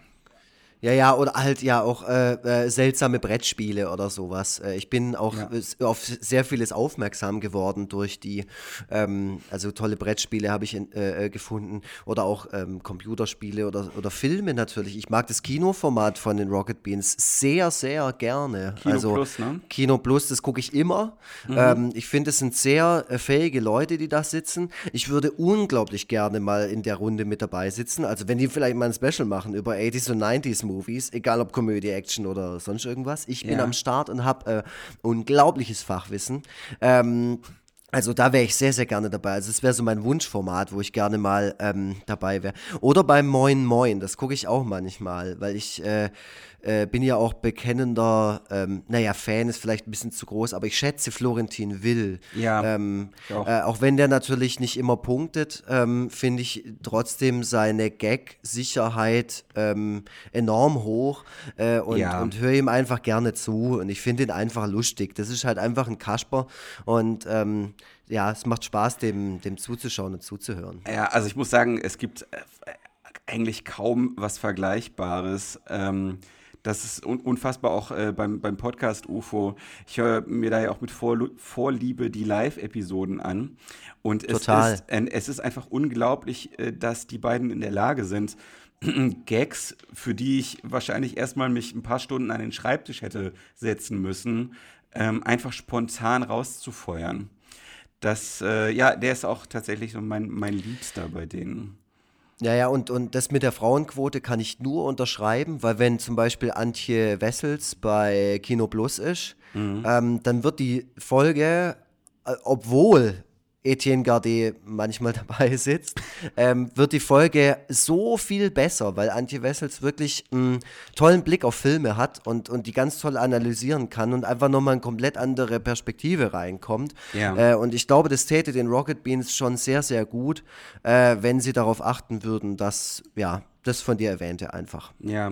Ja, ja, oder halt ja auch äh, äh, seltsame Brettspiele oder sowas. Äh, ich bin auch ja. auf sehr vieles aufmerksam geworden durch die, ähm, also tolle Brettspiele habe ich in, äh, äh, gefunden oder auch ähm, Computerspiele oder, oder Filme natürlich. Ich mag das Kinoformat von den Rocket Beans sehr, sehr gerne. Kino also, Plus, ne? Kino Plus, das gucke ich immer. Mhm. Ähm, ich finde, es sind sehr äh, fähige Leute, die da sitzen. Ich würde unglaublich gerne mal in der Runde mit dabei sitzen. Also wenn die vielleicht mal ein Special machen über 80s und 90s Movies, egal ob Komödie, Action oder sonst irgendwas. Ich bin ja. am Start und habe äh, unglaubliches Fachwissen. Ähm, also da wäre ich sehr, sehr gerne dabei. Also es wäre so mein Wunschformat, wo ich gerne mal ähm, dabei wäre. Oder beim Moin Moin, das gucke ich auch manchmal, weil ich äh, äh, bin ja auch bekennender, ähm, naja, Fan ist vielleicht ein bisschen zu groß, aber ich schätze Florentin Will. Ja. Ähm, auch. Äh, auch. wenn der natürlich nicht immer punktet, ähm, finde ich trotzdem seine Gag-Sicherheit ähm, enorm hoch äh, und, ja. und höre ihm einfach gerne zu. Und ich finde ihn einfach lustig. Das ist halt einfach ein Kasper und ähm, ja, es macht Spaß, dem, dem zuzuschauen und zuzuhören. Ja, also ich muss sagen, es gibt äh, eigentlich kaum was Vergleichbares. Ähm, das ist un unfassbar auch äh, beim, beim Podcast UFO. Ich höre mir da ja auch mit Vor Vorliebe die Live-Episoden an. Und es Total. ist, äh, es ist einfach unglaublich, äh, dass die beiden in der Lage sind, Gags, für die ich wahrscheinlich erstmal mich ein paar Stunden an den Schreibtisch hätte setzen müssen, ähm, einfach spontan rauszufeuern. Das, äh, ja, der ist auch tatsächlich so mein, mein Liebster bei denen. Ja, ja, und, und das mit der Frauenquote kann ich nur unterschreiben, weil wenn zum Beispiel Antje Wessels bei Kino Plus ist, mhm. ähm, dann wird die Folge, äh, obwohl Etienne Gardet manchmal dabei sitzt, ähm, wird die Folge so viel besser, weil Antje Wessels wirklich einen tollen Blick auf Filme hat und, und die ganz toll analysieren kann und einfach nochmal eine komplett andere Perspektive reinkommt. Ja. Äh, und ich glaube, das täte den Rocket Beans schon sehr, sehr gut, äh, wenn sie darauf achten würden, dass, ja, das von dir erwähnte einfach. Ja,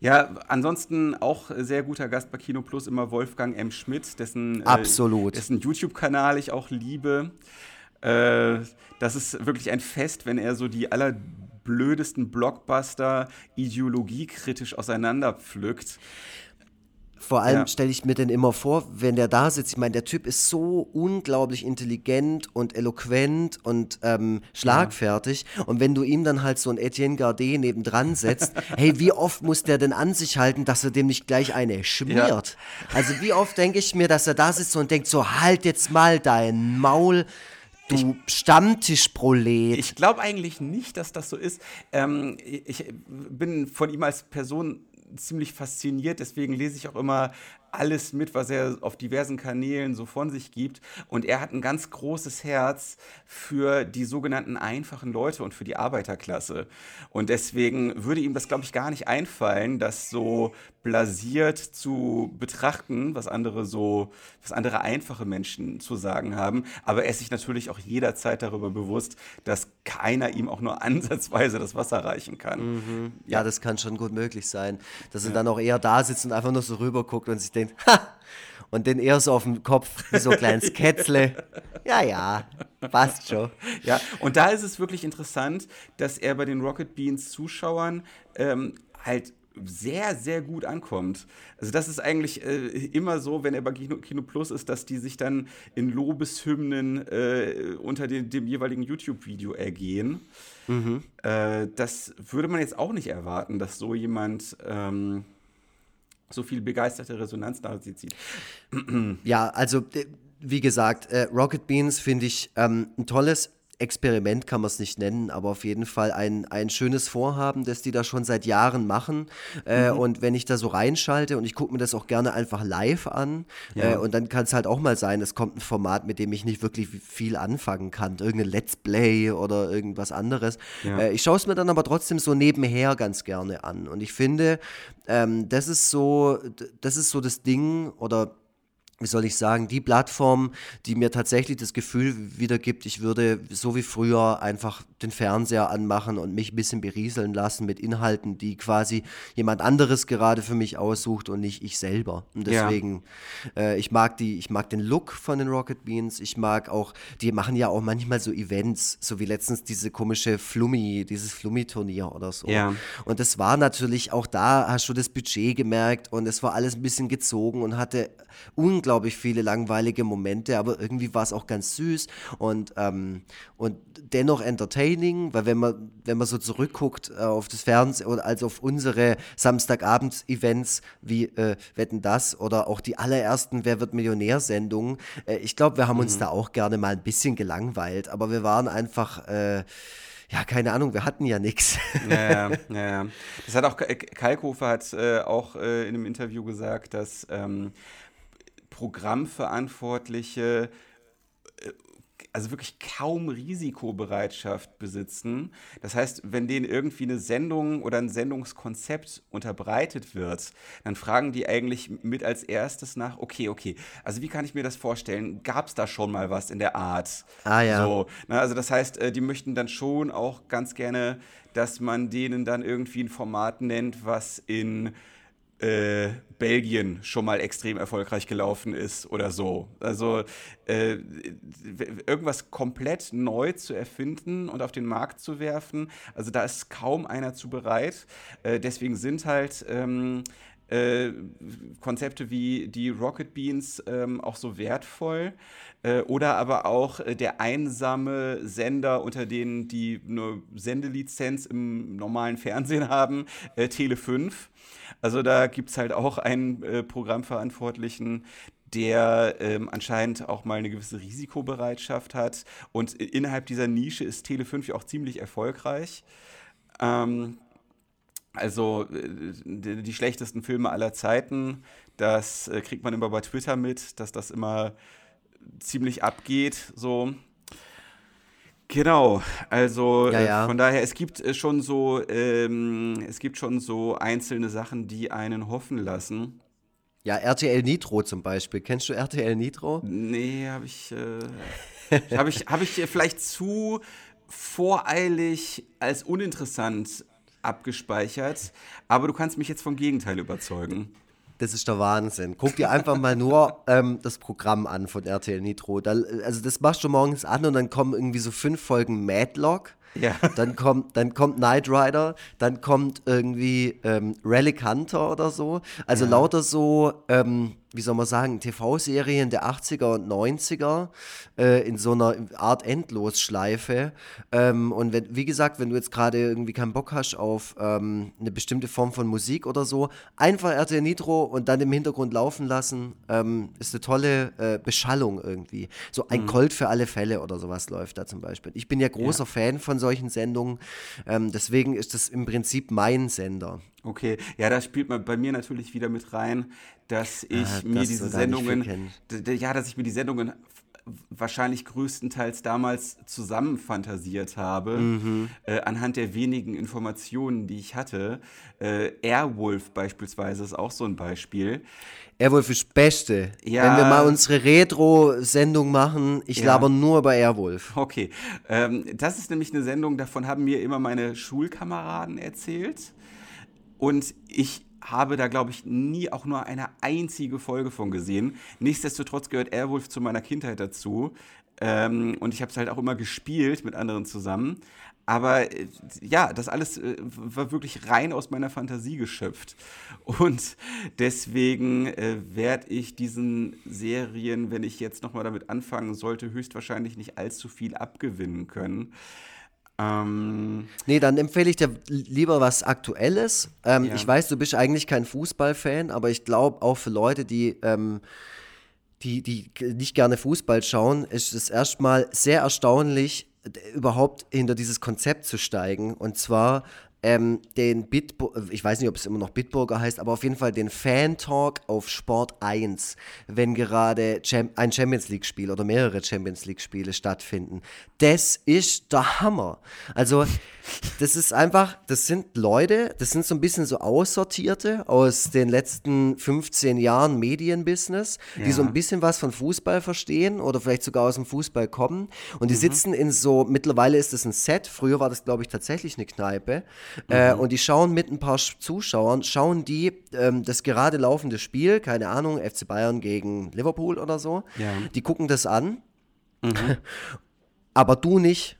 ja, ansonsten auch sehr guter Gast bei Kino Plus immer Wolfgang M. Schmidt, dessen, äh, dessen YouTube-Kanal ich auch liebe. Äh, das ist wirklich ein Fest, wenn er so die allerblödesten Blockbuster ideologiekritisch auseinanderpflückt. Vor allem ja. stelle ich mir den immer vor, wenn der da sitzt. Ich meine, der Typ ist so unglaublich intelligent und eloquent und ähm, schlagfertig. Ja. Und wenn du ihm dann halt so ein Etienne Gardet nebendran setzt, hey, wie oft muss der denn an sich halten, dass er dem nicht gleich eine schmiert? Ja. Also wie oft denke ich mir, dass er da sitzt und denkt so, halt jetzt mal dein Maul. Du Stammtischprolet. Ich glaube eigentlich nicht, dass das so ist. Ähm, ich bin von ihm als Person ziemlich fasziniert. Deswegen lese ich auch immer alles mit, was er auf diversen Kanälen so von sich gibt. Und er hat ein ganz großes Herz für die sogenannten einfachen Leute und für die Arbeiterklasse. Und deswegen würde ihm das, glaube ich, gar nicht einfallen, das so blasiert zu betrachten, was andere so, was andere einfache Menschen zu sagen haben. Aber er ist sich natürlich auch jederzeit darüber bewusst, dass keiner ihm auch nur ansatzweise das Wasser reichen kann. Mhm. Ja. das kann schon gut möglich sein. Dass er dann auch eher da sitzt und einfach nur so rüber guckt und sich denkt, denkt, ha! Und den eher so auf dem Kopf, wie so ein kleines Kätzle. Ja, ja, passt schon. Ja, und da ist es wirklich interessant, dass er bei den Rocket Beans Zuschauern ähm, halt sehr, sehr gut ankommt. Also das ist eigentlich äh, immer so, wenn er bei Kino, Kino, Plus ist, dass die sich dann in Lobeshymnen äh, unter den, dem jeweiligen YouTube-Video ergehen. Mhm. Äh, das würde man jetzt auch nicht erwarten, dass so jemand ähm, so viel begeisterte Resonanz nach sich zieht. Ja, also äh, wie gesagt, äh, Rocket Beans finde ich ähm, ein tolles Experiment kann man es nicht nennen, aber auf jeden Fall ein, ein schönes Vorhaben, das die da schon seit Jahren machen. Äh, mhm. Und wenn ich da so reinschalte und ich gucke mir das auch gerne einfach live an, ja. äh, und dann kann es halt auch mal sein, es kommt ein Format, mit dem ich nicht wirklich viel anfangen kann, irgendein Let's Play oder irgendwas anderes. Ja. Äh, ich schaue es mir dann aber trotzdem so nebenher ganz gerne an. Und ich finde, ähm, das ist so, das ist so das Ding oder wie soll ich sagen, die Plattform, die mir tatsächlich das Gefühl wiedergibt, ich würde so wie früher einfach den Fernseher anmachen und mich ein bisschen berieseln lassen mit Inhalten, die quasi jemand anderes gerade für mich aussucht und nicht ich selber. Und deswegen, ja. äh, ich mag die, ich mag den Look von den Rocket Beans, ich mag auch, die machen ja auch manchmal so Events, so wie letztens diese komische Flummi, dieses Flummi-Turnier oder so. Ja. Und das war natürlich auch da, hast du das Budget gemerkt und es war alles ein bisschen gezogen und hatte unglaublich viele langweilige Momente, aber irgendwie war es auch ganz süß und, ähm, und dennoch entertaining, weil wenn man, wenn man so zurückguckt äh, auf das Fernsehen oder also auf unsere Samstagabends-Events wie äh, Wetten das oder auch die allerersten Wer wird Millionär-Sendungen, äh, ich glaube, wir haben mhm. uns da auch gerne mal ein bisschen gelangweilt, aber wir waren einfach äh, ja, keine Ahnung, wir hatten ja nichts. Ja, ja, ja. Das hat auch Kalkofer hat äh, auch äh, in einem Interview gesagt, dass ähm, Programmverantwortliche äh, also wirklich kaum Risikobereitschaft besitzen. Das heißt, wenn denen irgendwie eine Sendung oder ein Sendungskonzept unterbreitet wird, dann fragen die eigentlich mit als erstes nach, okay, okay, also wie kann ich mir das vorstellen? Gab es da schon mal was in der Art? Ah ja. So, ne, also das heißt, äh, die möchten dann schon auch ganz gerne, dass man denen dann irgendwie ein Format nennt, was in äh, Belgien schon mal extrem erfolgreich gelaufen ist oder so. Also äh, irgendwas komplett neu zu erfinden und auf den Markt zu werfen, also da ist kaum einer zu bereit. Äh, deswegen sind halt ähm, äh, Konzepte wie die Rocket Beans ähm, auch so wertvoll. Äh, oder aber auch äh, der einsame Sender, unter denen die eine Sendelizenz im normalen Fernsehen haben, äh, Tele 5. Also da gibt es halt auch einen äh, Programmverantwortlichen, der ähm, anscheinend auch mal eine gewisse Risikobereitschaft hat. Und innerhalb dieser Nische ist Tele 5 ja auch ziemlich erfolgreich. Ähm, also äh, die, die, schlechtesten Filme aller Zeiten, das äh, kriegt man immer bei Twitter mit, dass das immer ziemlich abgeht. So. Genau, also ja, ja. Äh, von daher, es gibt äh, schon so, ähm, es gibt schon so einzelne Sachen, die einen hoffen lassen. Ja, RTL Nitro zum Beispiel. Kennst du RTL Nitro? Nee, habe ich, äh, habe ich, hab ich vielleicht zu voreilig als uninteressant abgespeichert. Aber du kannst mich jetzt vom Gegenteil überzeugen. Das ist der Wahnsinn. Guck dir einfach mal nur ähm, das Programm an von RTL Nitro. Da, also das machst du morgens an und dann kommen irgendwie so fünf Folgen Madlock. Ja. Dann kommt, dann kommt Knight Rider, dann kommt irgendwie ähm, Relic Hunter oder so. Also ja. lauter so ähm, wie soll man sagen, TV-Serien der 80er und 90er äh, in so einer Art Endlosschleife. Ähm, und wenn, wie gesagt, wenn du jetzt gerade irgendwie keinen Bock hast auf ähm, eine bestimmte Form von Musik oder so, einfach RTL Nitro und dann im Hintergrund laufen lassen, ähm, ist eine tolle äh, Beschallung irgendwie. So ein mhm. Colt für alle Fälle oder sowas läuft da zum Beispiel. Ich bin ja großer ja. Fan von solchen Sendungen, ähm, deswegen ist das im Prinzip mein Sender. Okay, ja, da spielt man bei mir natürlich wieder mit rein, dass ich ah, mir diese Sendungen, ja, dass ich mir die Sendungen wahrscheinlich größtenteils damals zusammen fantasiert habe, mhm. äh, anhand der wenigen Informationen, die ich hatte. Äh, Airwolf beispielsweise ist auch so ein Beispiel. Airwolf ist Beste. Ja. Wenn wir mal unsere Retro-Sendung machen, ich ja. laber nur über Airwolf. Okay, ähm, das ist nämlich eine Sendung, davon haben mir immer meine Schulkameraden erzählt. Und ich habe da, glaube ich, nie auch nur eine einzige Folge von gesehen. Nichtsdestotrotz gehört Airwolf zu meiner Kindheit dazu. Ähm, und ich habe es halt auch immer gespielt mit anderen zusammen. Aber äh, ja, das alles äh, war wirklich rein aus meiner Fantasie geschöpft. Und deswegen äh, werde ich diesen Serien, wenn ich jetzt nochmal damit anfangen sollte, höchstwahrscheinlich nicht allzu viel abgewinnen können. Ähm, nee, dann empfehle ich dir lieber was Aktuelles. Ähm, ja. Ich weiß, du bist eigentlich kein Fußballfan, aber ich glaube auch für Leute, die, ähm, die, die nicht gerne Fußball schauen, ist es erstmal sehr erstaunlich, überhaupt hinter dieses Konzept zu steigen. Und zwar ähm, den Bitburger, ich weiß nicht, ob es immer noch Bitburger heißt, aber auf jeden Fall den Fan-Talk auf Sport 1, wenn gerade Cham ein Champions League-Spiel oder mehrere Champions League-Spiele stattfinden. Das ist der Hammer. Also, das ist einfach, das sind Leute, das sind so ein bisschen so Aussortierte aus den letzten 15 Jahren Medienbusiness, ja. die so ein bisschen was von Fußball verstehen oder vielleicht sogar aus dem Fußball kommen. Und die mhm. sitzen in so, mittlerweile ist das ein Set, früher war das, glaube ich, tatsächlich eine Kneipe. Äh, mhm. und die schauen mit ein paar Zuschauern, schauen die ähm, das gerade laufende Spiel, keine Ahnung, FC Bayern gegen Liverpool oder so. Ja. Die gucken das an. Mhm. aber du nicht.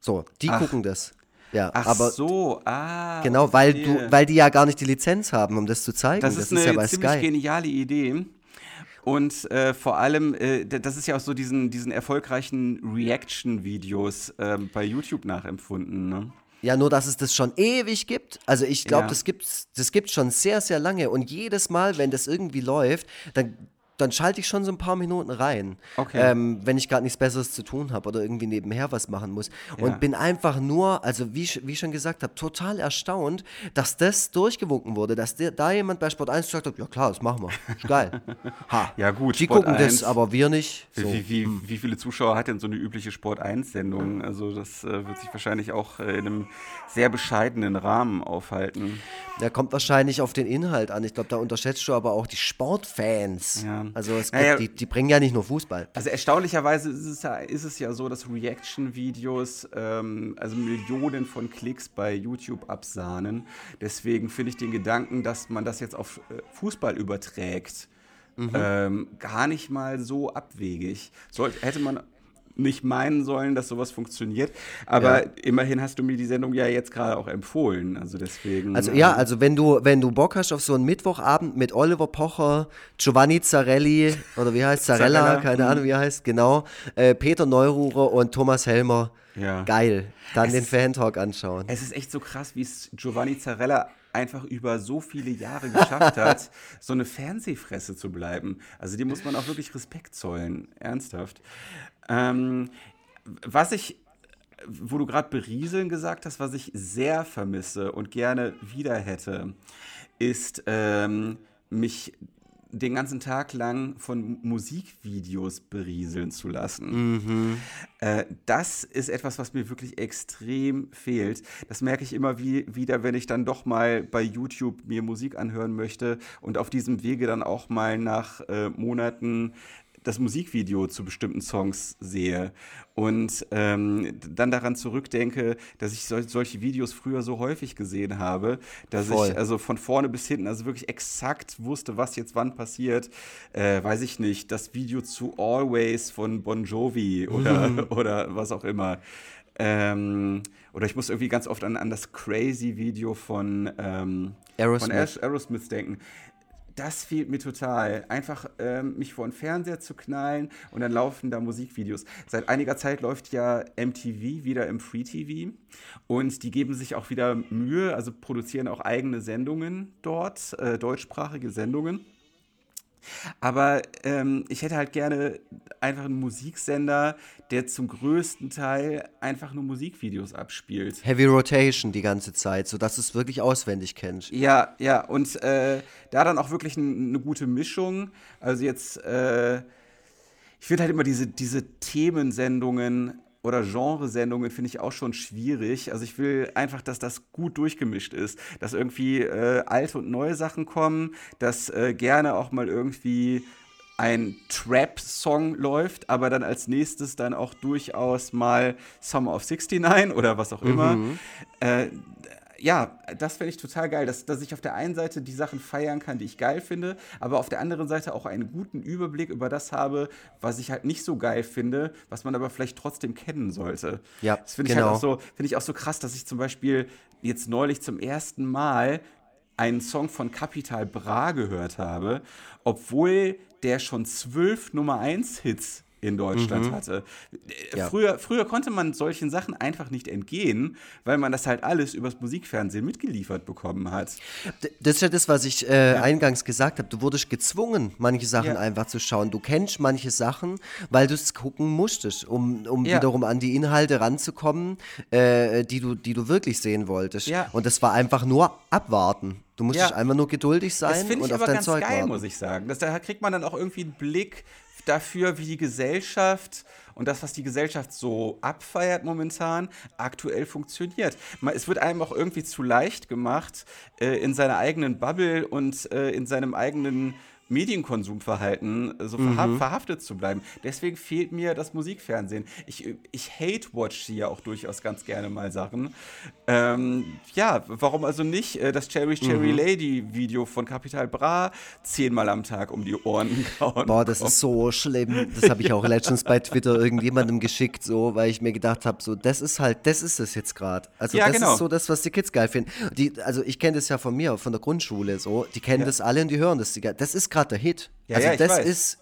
So, die Ach. gucken das. Ja, Ach aber so, ah. Genau, weil du, weil die ja gar nicht die Lizenz haben, um das zu zeigen. Das, das ist, eine ja ziemlich Sky. geniale Idee. Und äh, vor allem, äh, das ist ja auch so diesen, diesen erfolgreichen Reaction-Videos äh, bei YouTube nachempfunden. Ne? Ja, nur dass es das schon ewig gibt. Also ich glaube, ja. das gibt's, das gibt's schon sehr, sehr lange. Und jedes Mal, wenn das irgendwie läuft, dann dann schalte ich schon so ein paar Minuten rein, okay. ähm, wenn ich gerade nichts Besseres zu tun habe oder irgendwie nebenher was machen muss. Ja. Und bin einfach nur, also wie, wie ich schon gesagt habe, total erstaunt, dass das durchgewunken wurde, dass der, da jemand bei Sport 1 gesagt hat, ja klar, das machen wir. Ist geil. Ha. Ja gut, Die Sport gucken 1, das, aber wir nicht. So. Wie, wie, wie, viele Zuschauer hat denn so eine übliche Sport 1-Sendung? Also das äh, wird sich wahrscheinlich auch äh, in einem sehr bescheidenen Rahmen aufhalten. Der kommt wahrscheinlich auf den Inhalt an. Ich glaube, da unterschätzt du aber auch die Sportfans. Ja. Also es naja, die, die, bringen ja nicht nur Fußball. Also erstaunlicherweise ist es ja, ist es ja so, dass Reaction-Videos ähm, also Millionen von Klicks bei YouTube absahnen. Deswegen finde ich den Gedanken, dass man das jetzt auf äh, Fußball überträgt, mhm. ähm, gar nicht mal so abwegig. Sollte, hätte man nicht meinen sollen, dass sowas funktioniert. Aber ja. immerhin hast du mir die Sendung ja jetzt gerade auch empfohlen. Also deswegen. Also ja, ähm, also wenn du, wenn du Bock hast auf so einen Mittwochabend mit Oliver Pocher, Giovanni Zarelli oder wie heißt Zarella, Zarella keine mhm. Ahnung, wie er heißt, genau, äh, Peter Neururer und Thomas Helmer. Ja. Geil. Dann es den Fan-Talk anschauen. Es ist echt so krass, wie es Giovanni Zarella einfach über so viele Jahre geschafft hat, so eine Fernsehfresse zu bleiben. Also dem muss man auch wirklich Respekt zollen, ernsthaft. Ähm, was ich, wo du gerade berieseln gesagt hast, was ich sehr vermisse und gerne wieder hätte, ist ähm, mich den ganzen Tag lang von Musikvideos berieseln zu lassen. Mhm. Äh, das ist etwas, was mir wirklich extrem fehlt. Das merke ich immer wie, wieder, wenn ich dann doch mal bei YouTube mir Musik anhören möchte und auf diesem Wege dann auch mal nach äh, Monaten das Musikvideo zu bestimmten Songs sehe und ähm, dann daran zurückdenke, dass ich sol solche Videos früher so häufig gesehen habe, dass Voll. ich also von vorne bis hinten also wirklich exakt wusste, was jetzt wann passiert. Äh, weiß ich nicht, das Video zu Always von Bon Jovi oder, mhm. oder was auch immer. Ähm, oder ich muss irgendwie ganz oft an, an das Crazy-Video von, ähm, Aerosmith. von Aerosmith denken das fehlt mir total. Einfach ähm, mich vor den Fernseher zu knallen und dann laufen da Musikvideos. Seit einiger Zeit läuft ja MTV wieder im Free TV und die geben sich auch wieder Mühe, also produzieren auch eigene Sendungen dort, äh, deutschsprachige Sendungen. Aber ähm, ich hätte halt gerne einfach einen Musiksender, der zum größten Teil einfach nur Musikvideos abspielt. Heavy Rotation die ganze Zeit, sodass du es wirklich auswendig kennst. Ja, ja, und äh, da dann auch wirklich eine gute Mischung. Also jetzt, äh, ich finde halt immer diese, diese Themensendungen oder Genresendungen finde ich auch schon schwierig. Also ich will einfach, dass das gut durchgemischt ist, dass irgendwie äh, alte und neue Sachen kommen, dass äh, gerne auch mal irgendwie ein Trap-Song läuft, aber dann als nächstes dann auch durchaus mal Summer of 69 oder was auch immer. Mhm. Äh, ja, das fände ich total geil, dass, dass ich auf der einen Seite die Sachen feiern kann, die ich geil finde, aber auf der anderen Seite auch einen guten Überblick über das habe, was ich halt nicht so geil finde, was man aber vielleicht trotzdem kennen sollte. Ja, das finde genau. ich halt auch so, finde ich auch so krass, dass ich zum Beispiel jetzt neulich zum ersten Mal einen Song von Capital Bra gehört habe, obwohl der schon zwölf Nummer 1 Hits in Deutschland mhm. hatte. Ja. Früher, früher konnte man solchen Sachen einfach nicht entgehen, weil man das halt alles übers Musikfernsehen mitgeliefert bekommen hat. Das ist ja das, was ich äh, ja. eingangs gesagt habe. Du wurdest gezwungen, manche Sachen ja. einfach zu schauen. Du kennst manche Sachen, weil du es gucken musstest, um, um wiederum an die Inhalte ranzukommen, äh, die, du, die du wirklich sehen wolltest. Und das war einfach nur abwarten. Du musst einfach nur geduldig sein das und auf dein Zeug geil, warten. muss ich sagen. Das, da kriegt man dann auch irgendwie einen Blick dafür, wie die Gesellschaft und das, was die Gesellschaft so abfeiert momentan, aktuell funktioniert. Es wird einem auch irgendwie zu leicht gemacht, äh, in seiner eigenen Bubble und äh, in seinem eigenen Medienkonsumverhalten so mhm. verhaftet zu bleiben. Deswegen fehlt mir das Musikfernsehen. Ich, ich hate-watch hier ja auch durchaus ganz gerne mal Sachen. Ähm, ja, warum also nicht äh, das Cherry Cherry mhm. Lady Video von Capital Bra zehnmal am Tag um die Ohren kauen? Boah, das ist so schlimm. Das habe ich auch letztens bei Twitter irgendjemandem geschickt, so, weil ich mir gedacht habe, so, das ist halt, das ist es jetzt gerade. Also ja, das genau. ist so das, was die Kids geil finden. Die, also ich kenne das ja von mir, von der Grundschule, so, die kennen ja. das alle und die hören das. Das ist gerade gerade der Hit. Ja, also ja, das weiß. ist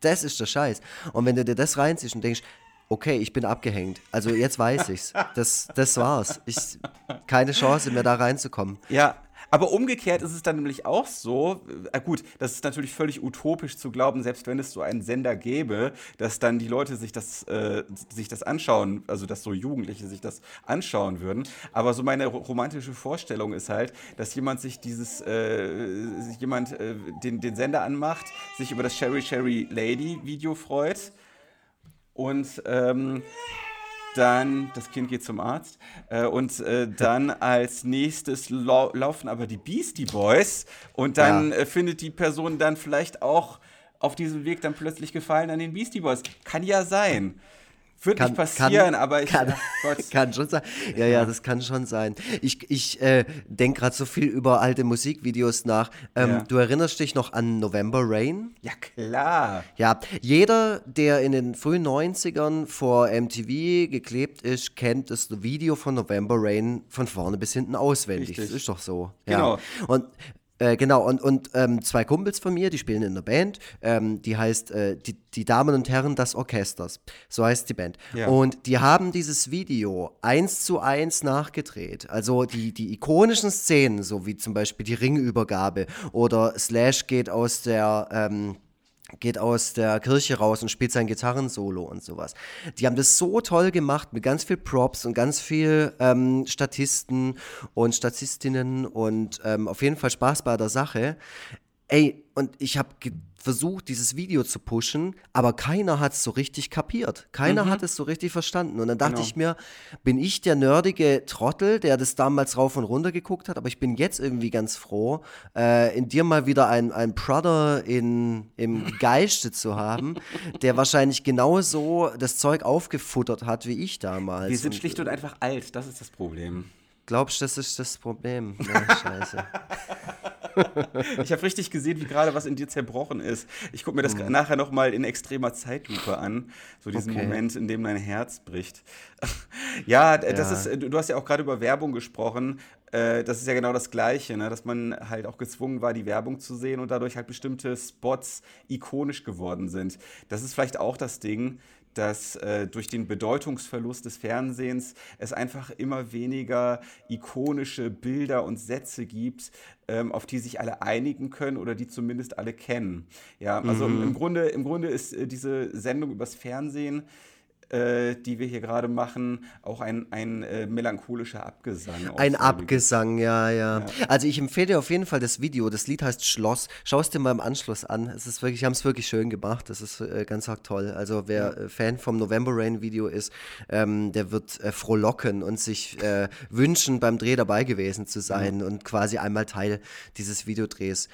das ist der Scheiß. Und wenn du dir das reinziehst und denkst, okay, ich bin abgehängt. Also jetzt weiß ich's. Das, das war's. Ich, keine Chance mehr da reinzukommen. Ja, aber umgekehrt ist es dann nämlich auch so, äh, gut, das ist natürlich völlig utopisch zu glauben, selbst wenn es so einen Sender gäbe, dass dann die Leute sich das, äh, sich das anschauen, also dass so Jugendliche sich das anschauen würden. Aber so meine romantische Vorstellung ist halt, dass jemand sich dieses, äh, jemand äh, den, den Sender anmacht, sich über das Sherry Sherry Lady Video freut und ähm, dann, das Kind geht zum Arzt. Äh, und äh, dann als nächstes lau laufen aber die Beastie Boys. Und dann ja. äh, findet die Person dann vielleicht auch auf diesem Weg dann plötzlich Gefallen an den Beastie Boys. Kann ja sein. Wird kann, nicht passieren, kann, aber ich. Kann, kann, schon sein. Ja, ja, das kann schon sein. Ich, ich äh, denke gerade so viel über alte Musikvideos nach. Ähm, ja. Du erinnerst dich noch an November Rain? Ja, klar. Ja, jeder, der in den frühen 90ern vor MTV geklebt ist, kennt das Video von November Rain von vorne bis hinten auswendig. Richtig. Das ist doch so. Genau. Ja. Und Äh, genau, und, und ähm, zwei Kumpels von mir, die spielen in einer Band, ähm, die heißt äh, die, die Damen und Herren des Orchesters. So heißt die Band. Ja. Und die haben dieses Video eins zu eins nachgedreht. Also die, die ikonischen Szenen, so wie zum Beispiel die Ringübergabe oder Slash geht aus der ähm, geht aus der Kirche raus und spielt sein Gitarrensolo und sowas. Die haben das so toll gemacht mit ganz viel Props und ganz viel ähm, Statisten und Statistinnen und ähm, auf jeden Fall Spaß bei der Sache. Ey, und ich habe versucht, dieses Video zu pushen, aber keiner hat es so richtig kapiert. Keiner mhm. hat es so richtig verstanden. Und dann dachte genau. ich mir, bin ich der nerdige Trottel, der das damals rauf und runter geguckt hat, aber ich bin jetzt irgendwie ganz froh, äh, in dir mal wieder ein, ein Brother in, im Geiste zu haben, der wahrscheinlich genauso das Zeug aufgefuttert hat wie ich damals. Wir sind schlicht und einfach alt, das ist das Problem. Glaubst du, das ist das Problem? Ja, scheiße. ich habe richtig gesehen, wie gerade was in dir zerbrochen ist. Ich gucke mir das mhm. nachher nochmal in extremer Zeitlupe an. So diesen okay. Moment, in dem dein Herz bricht. ja, das ja. ist, du hast ja auch gerade über Werbung gesprochen. Äh, das ist ja genau das Gleiche, ne? dass man halt auch gezwungen war, die Werbung zu sehen und dadurch halt bestimmte Spots ikonisch geworden sind. Das ist vielleicht auch das Ding, dass äh, durch den Bedeutungsverlust des Fernsehens es einfach immer weniger ikonische Bilder und Sätze gibt, ähm, auf die sich alle einigen können oder die zumindest alle kennen. Ja, also mhm. im, Grunde, im Grunde ist äh, diese Sendung übers Fernsehen die wir hier gerade machen, auch ein, ein äh, melancholischer Abgesang. Ein Abgesang, ja, ja, ja, Also ich empfehle dir auf jeden Fall das Video. Das Lied heißt Schloss. Schau es dir mal im Anschluss an. Es ist wirklich, haben es wirklich schön gemacht. Das ist äh, ganz arg toll. Also wer ja. Äh, Fan vom November Rain Video ist, ähm, der wird äh, frohlocken und sich äh, wünschen, beim Dreh dabei gewesen zu sein mhm. und quasi einmal Teil dieses Videodrehs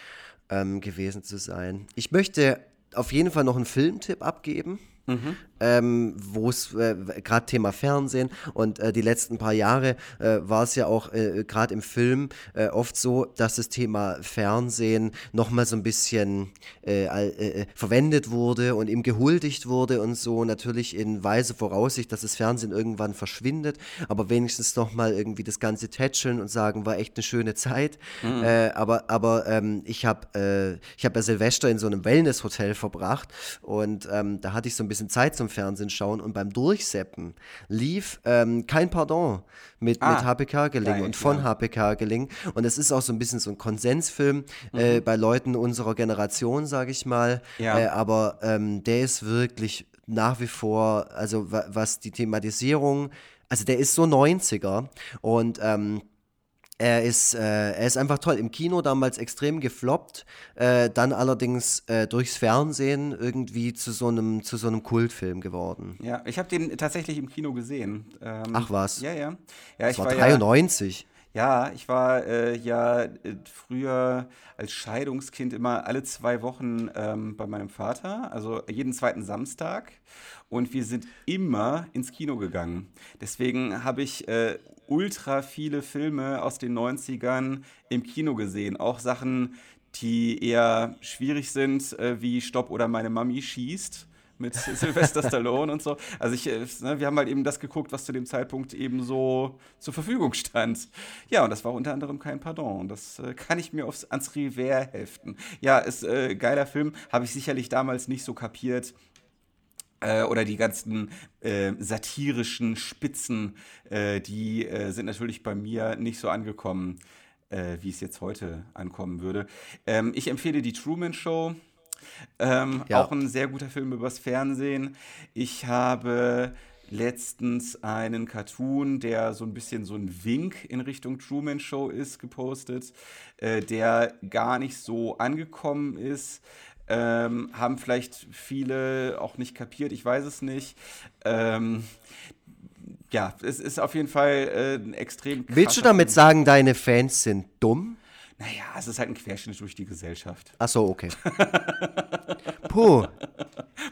ähm, gewesen zu sein. Ich möchte auf jeden Fall noch einen Filmtipp abgeben. Mhm ähm, wo es äh, gerade Thema Fernsehen und äh, die letzten paar Jahre äh, war es ja auch äh, gerade im Film äh, oft so, dass das Thema Fernsehen nochmal so ein bisschen äh, verwendet wurde und ihm gehuldigt wurde und so natürlich in weise Voraussicht, dass das Fernsehen irgendwann verschwindet, aber wenigstens nochmal irgendwie das Ganze tätscheln und sagen, war echt eine schöne Zeit. Mhm. aber aber ähm, ich habe ich hab ja Silvester in so einem Wellness-Hotel verbracht und ähm, da hatte ich so ein bisschen Zeit zum Fernsehen schauen und beim Durchseppen lief ähm, kein Pardon mit, ah, mit HP Kerkeling und von ja. HP Kerkeling. Und es ist auch so ein bisschen so ein Konsensfilm äh, mhm. äh, bei Leuten unserer Generation, sage ich mal. Ja. Äh, aber ähm, der ist wirklich nach wie vor, also was die Thematisierung, also der ist so 90er und ähm, er ist, äh, er ist einfach toll. Im Kino damals extrem gefloppt, äh, dann allerdings äh, durchs Fernsehen irgendwie zu so einem zu so einem Kultfilm geworden. Ja, ich habe den tatsächlich im Kino gesehen. Ähm, Ach was? Ja, ja. ja das ich war 93. Ja, ja ich war äh, ja äh, früher als Scheidungskind immer alle zwei Wochen ähm, bei meinem Vater, also jeden zweiten Samstag. Und wir sind immer ins Kino gegangen. Deswegen habe ich äh, ultra viele Filme aus den 90ern im Kino gesehen. Auch Sachen, die eher schwierig sind, äh, wie Stopp oder meine Mami schießt mit Sylvester Stallone und so. Also ich, äh, ne, wir haben halt eben das geguckt, was zu dem Zeitpunkt eben so zur Verfügung stand. Ja, und das war unter anderem kein Pardon. Das äh, kann ich mir aufs, ans Revers heften. Ja, ist äh, geiler Film, habe ich sicherlich damals nicht so kapiert äh, oder die ganzen äh, satirischen Spitzen, äh, die äh, sind natürlich bei mir nicht so angekommen, äh, wie es jetzt heute ankommen würde. Ähm, ich empfehle die Truman Show. Ähm, ja. Auch ein sehr guter Film übers Fernsehen. Ich habe letztens einen Cartoon, der so ein bisschen so ein Wink in Richtung Truman Show ist, gepostet, äh, der gar nicht so angekommen ist. Ähm, haben vielleicht viele auch nicht kapiert, ich weiß es nicht. Ähm, ja, es ist auf jeden Fall äh, ein extrem. Willst du damit sagen, deine Fans sind dumm? Naja, es ist halt ein Querschnitt durch die Gesellschaft. Ach so, okay. Puh.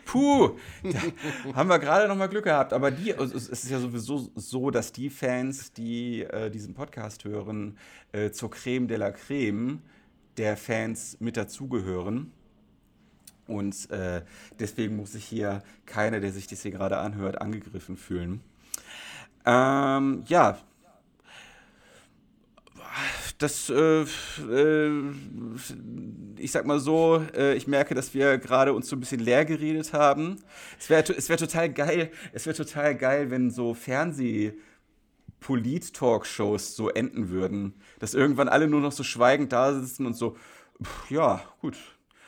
Puh, da haben wir gerade noch mal Glück gehabt. Aber die, es ist ja sowieso so, dass die Fans, die äh, diesen Podcast hören, äh, zur Creme de la Creme der Fans mit dazugehören. Und äh, deswegen muss sich hier keiner, der sich das hier gerade anhört, angegriffen fühlen. Ähm, ja. Das, äh, äh, ich sag mal so, äh, ich merke, dass wir gerade uns so ein bisschen leer geredet haben. Es wäre es wär total geil, es wäre total geil, wenn so Fernseh Polit-Talkshows so enden würden. Dass irgendwann alle nur noch so schweigend da sitzen und so, pff, ja, gut.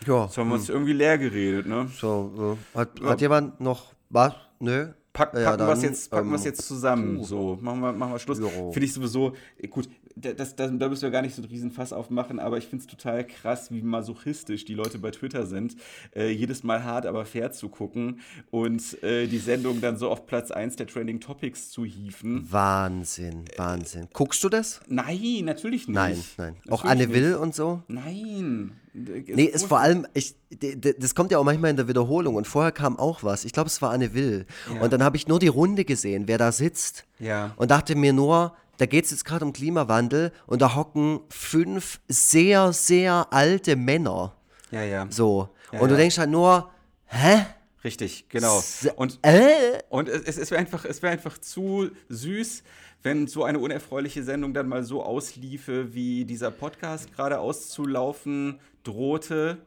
Ja. Jetzt haben wir uns hm. irgendwie leer geredet, ne? So, äh, hat, ja. hat jemand noch was? Nö. Pack, packen ja, wir es jetzt, ähm, jetzt zusammen. Puh. So, machen wir, machen wir Schluss. Finde ich sowieso, gut, das, das, da müssen wir gar nicht so einen riesen Fass aufmachen, aber ich finde es total krass, wie masochistisch die Leute bei Twitter sind, äh, jedes Mal hart, aber fair zu gucken und äh, die Sendung dann so auf Platz 1 der Trending Topics zu hieven. Wahnsinn, Wahnsinn. Guckst du das? Nein, natürlich nicht. Nein, nein. Natürlich Auch Anne Will und so? Nein. Nee, ist vor allem, ich, das kommt ja auch manchmal in der Wiederholung und vorher kam auch was. Ich glaube, es war Anne Will. Ja. Und dann habe ich nur die Runde gesehen, wer da sitzt. Ja. Und dachte mir nur, da geht es jetzt gerade um Klimawandel und da hocken fünf sehr, sehr alte Männer. Ja, ja. So. Ja, und du denkst halt nur, hä? Richtig, genau. Und, äh? und es, es wäre einfach, wär einfach zu süß, wenn so eine unerfreuliche Sendung dann mal so ausliefe, wie dieser Podcast gerade auszulaufen drohte.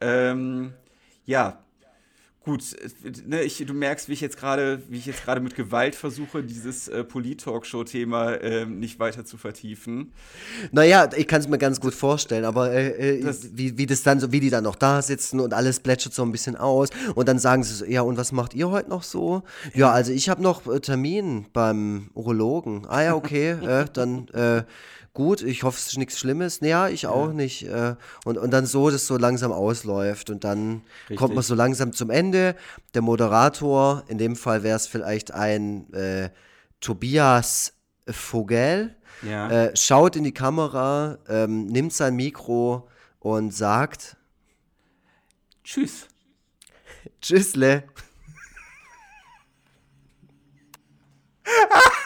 Ähm, ja, gut, ne, ich, du merkst, wie ich jetzt gerade, wie ich jetzt gerade mit Gewalt versuche, dieses äh, Polit-Talkshow-Thema äh, nicht weiter zu vertiefen. Naja, ich kann es mir ganz gut vorstellen, aber äh, äh wie, wie das dann so, wie die dann noch da sitzen und alles plätschert so ein bisschen aus und dann sagen sie so, ja, und was macht ihr heute noch so? Ja, also ich habe noch äh, Termin beim Urologen. Ah ja, okay, äh, dann gut, ich hoffe, es ist nichts Schlimmes. Naja, ich auch ja. nicht. Äh, und, und dann so, dass so langsam ausläuft und dann Richtig. kommt man so langsam zum Ende. Der Moderator, in dem Fall wäre es vielleicht ein äh, Tobias Vogel, ja. äh, schaut in die Kamera, ähm, nimmt sein Mikro und sagt Tschüss. Tschüssle.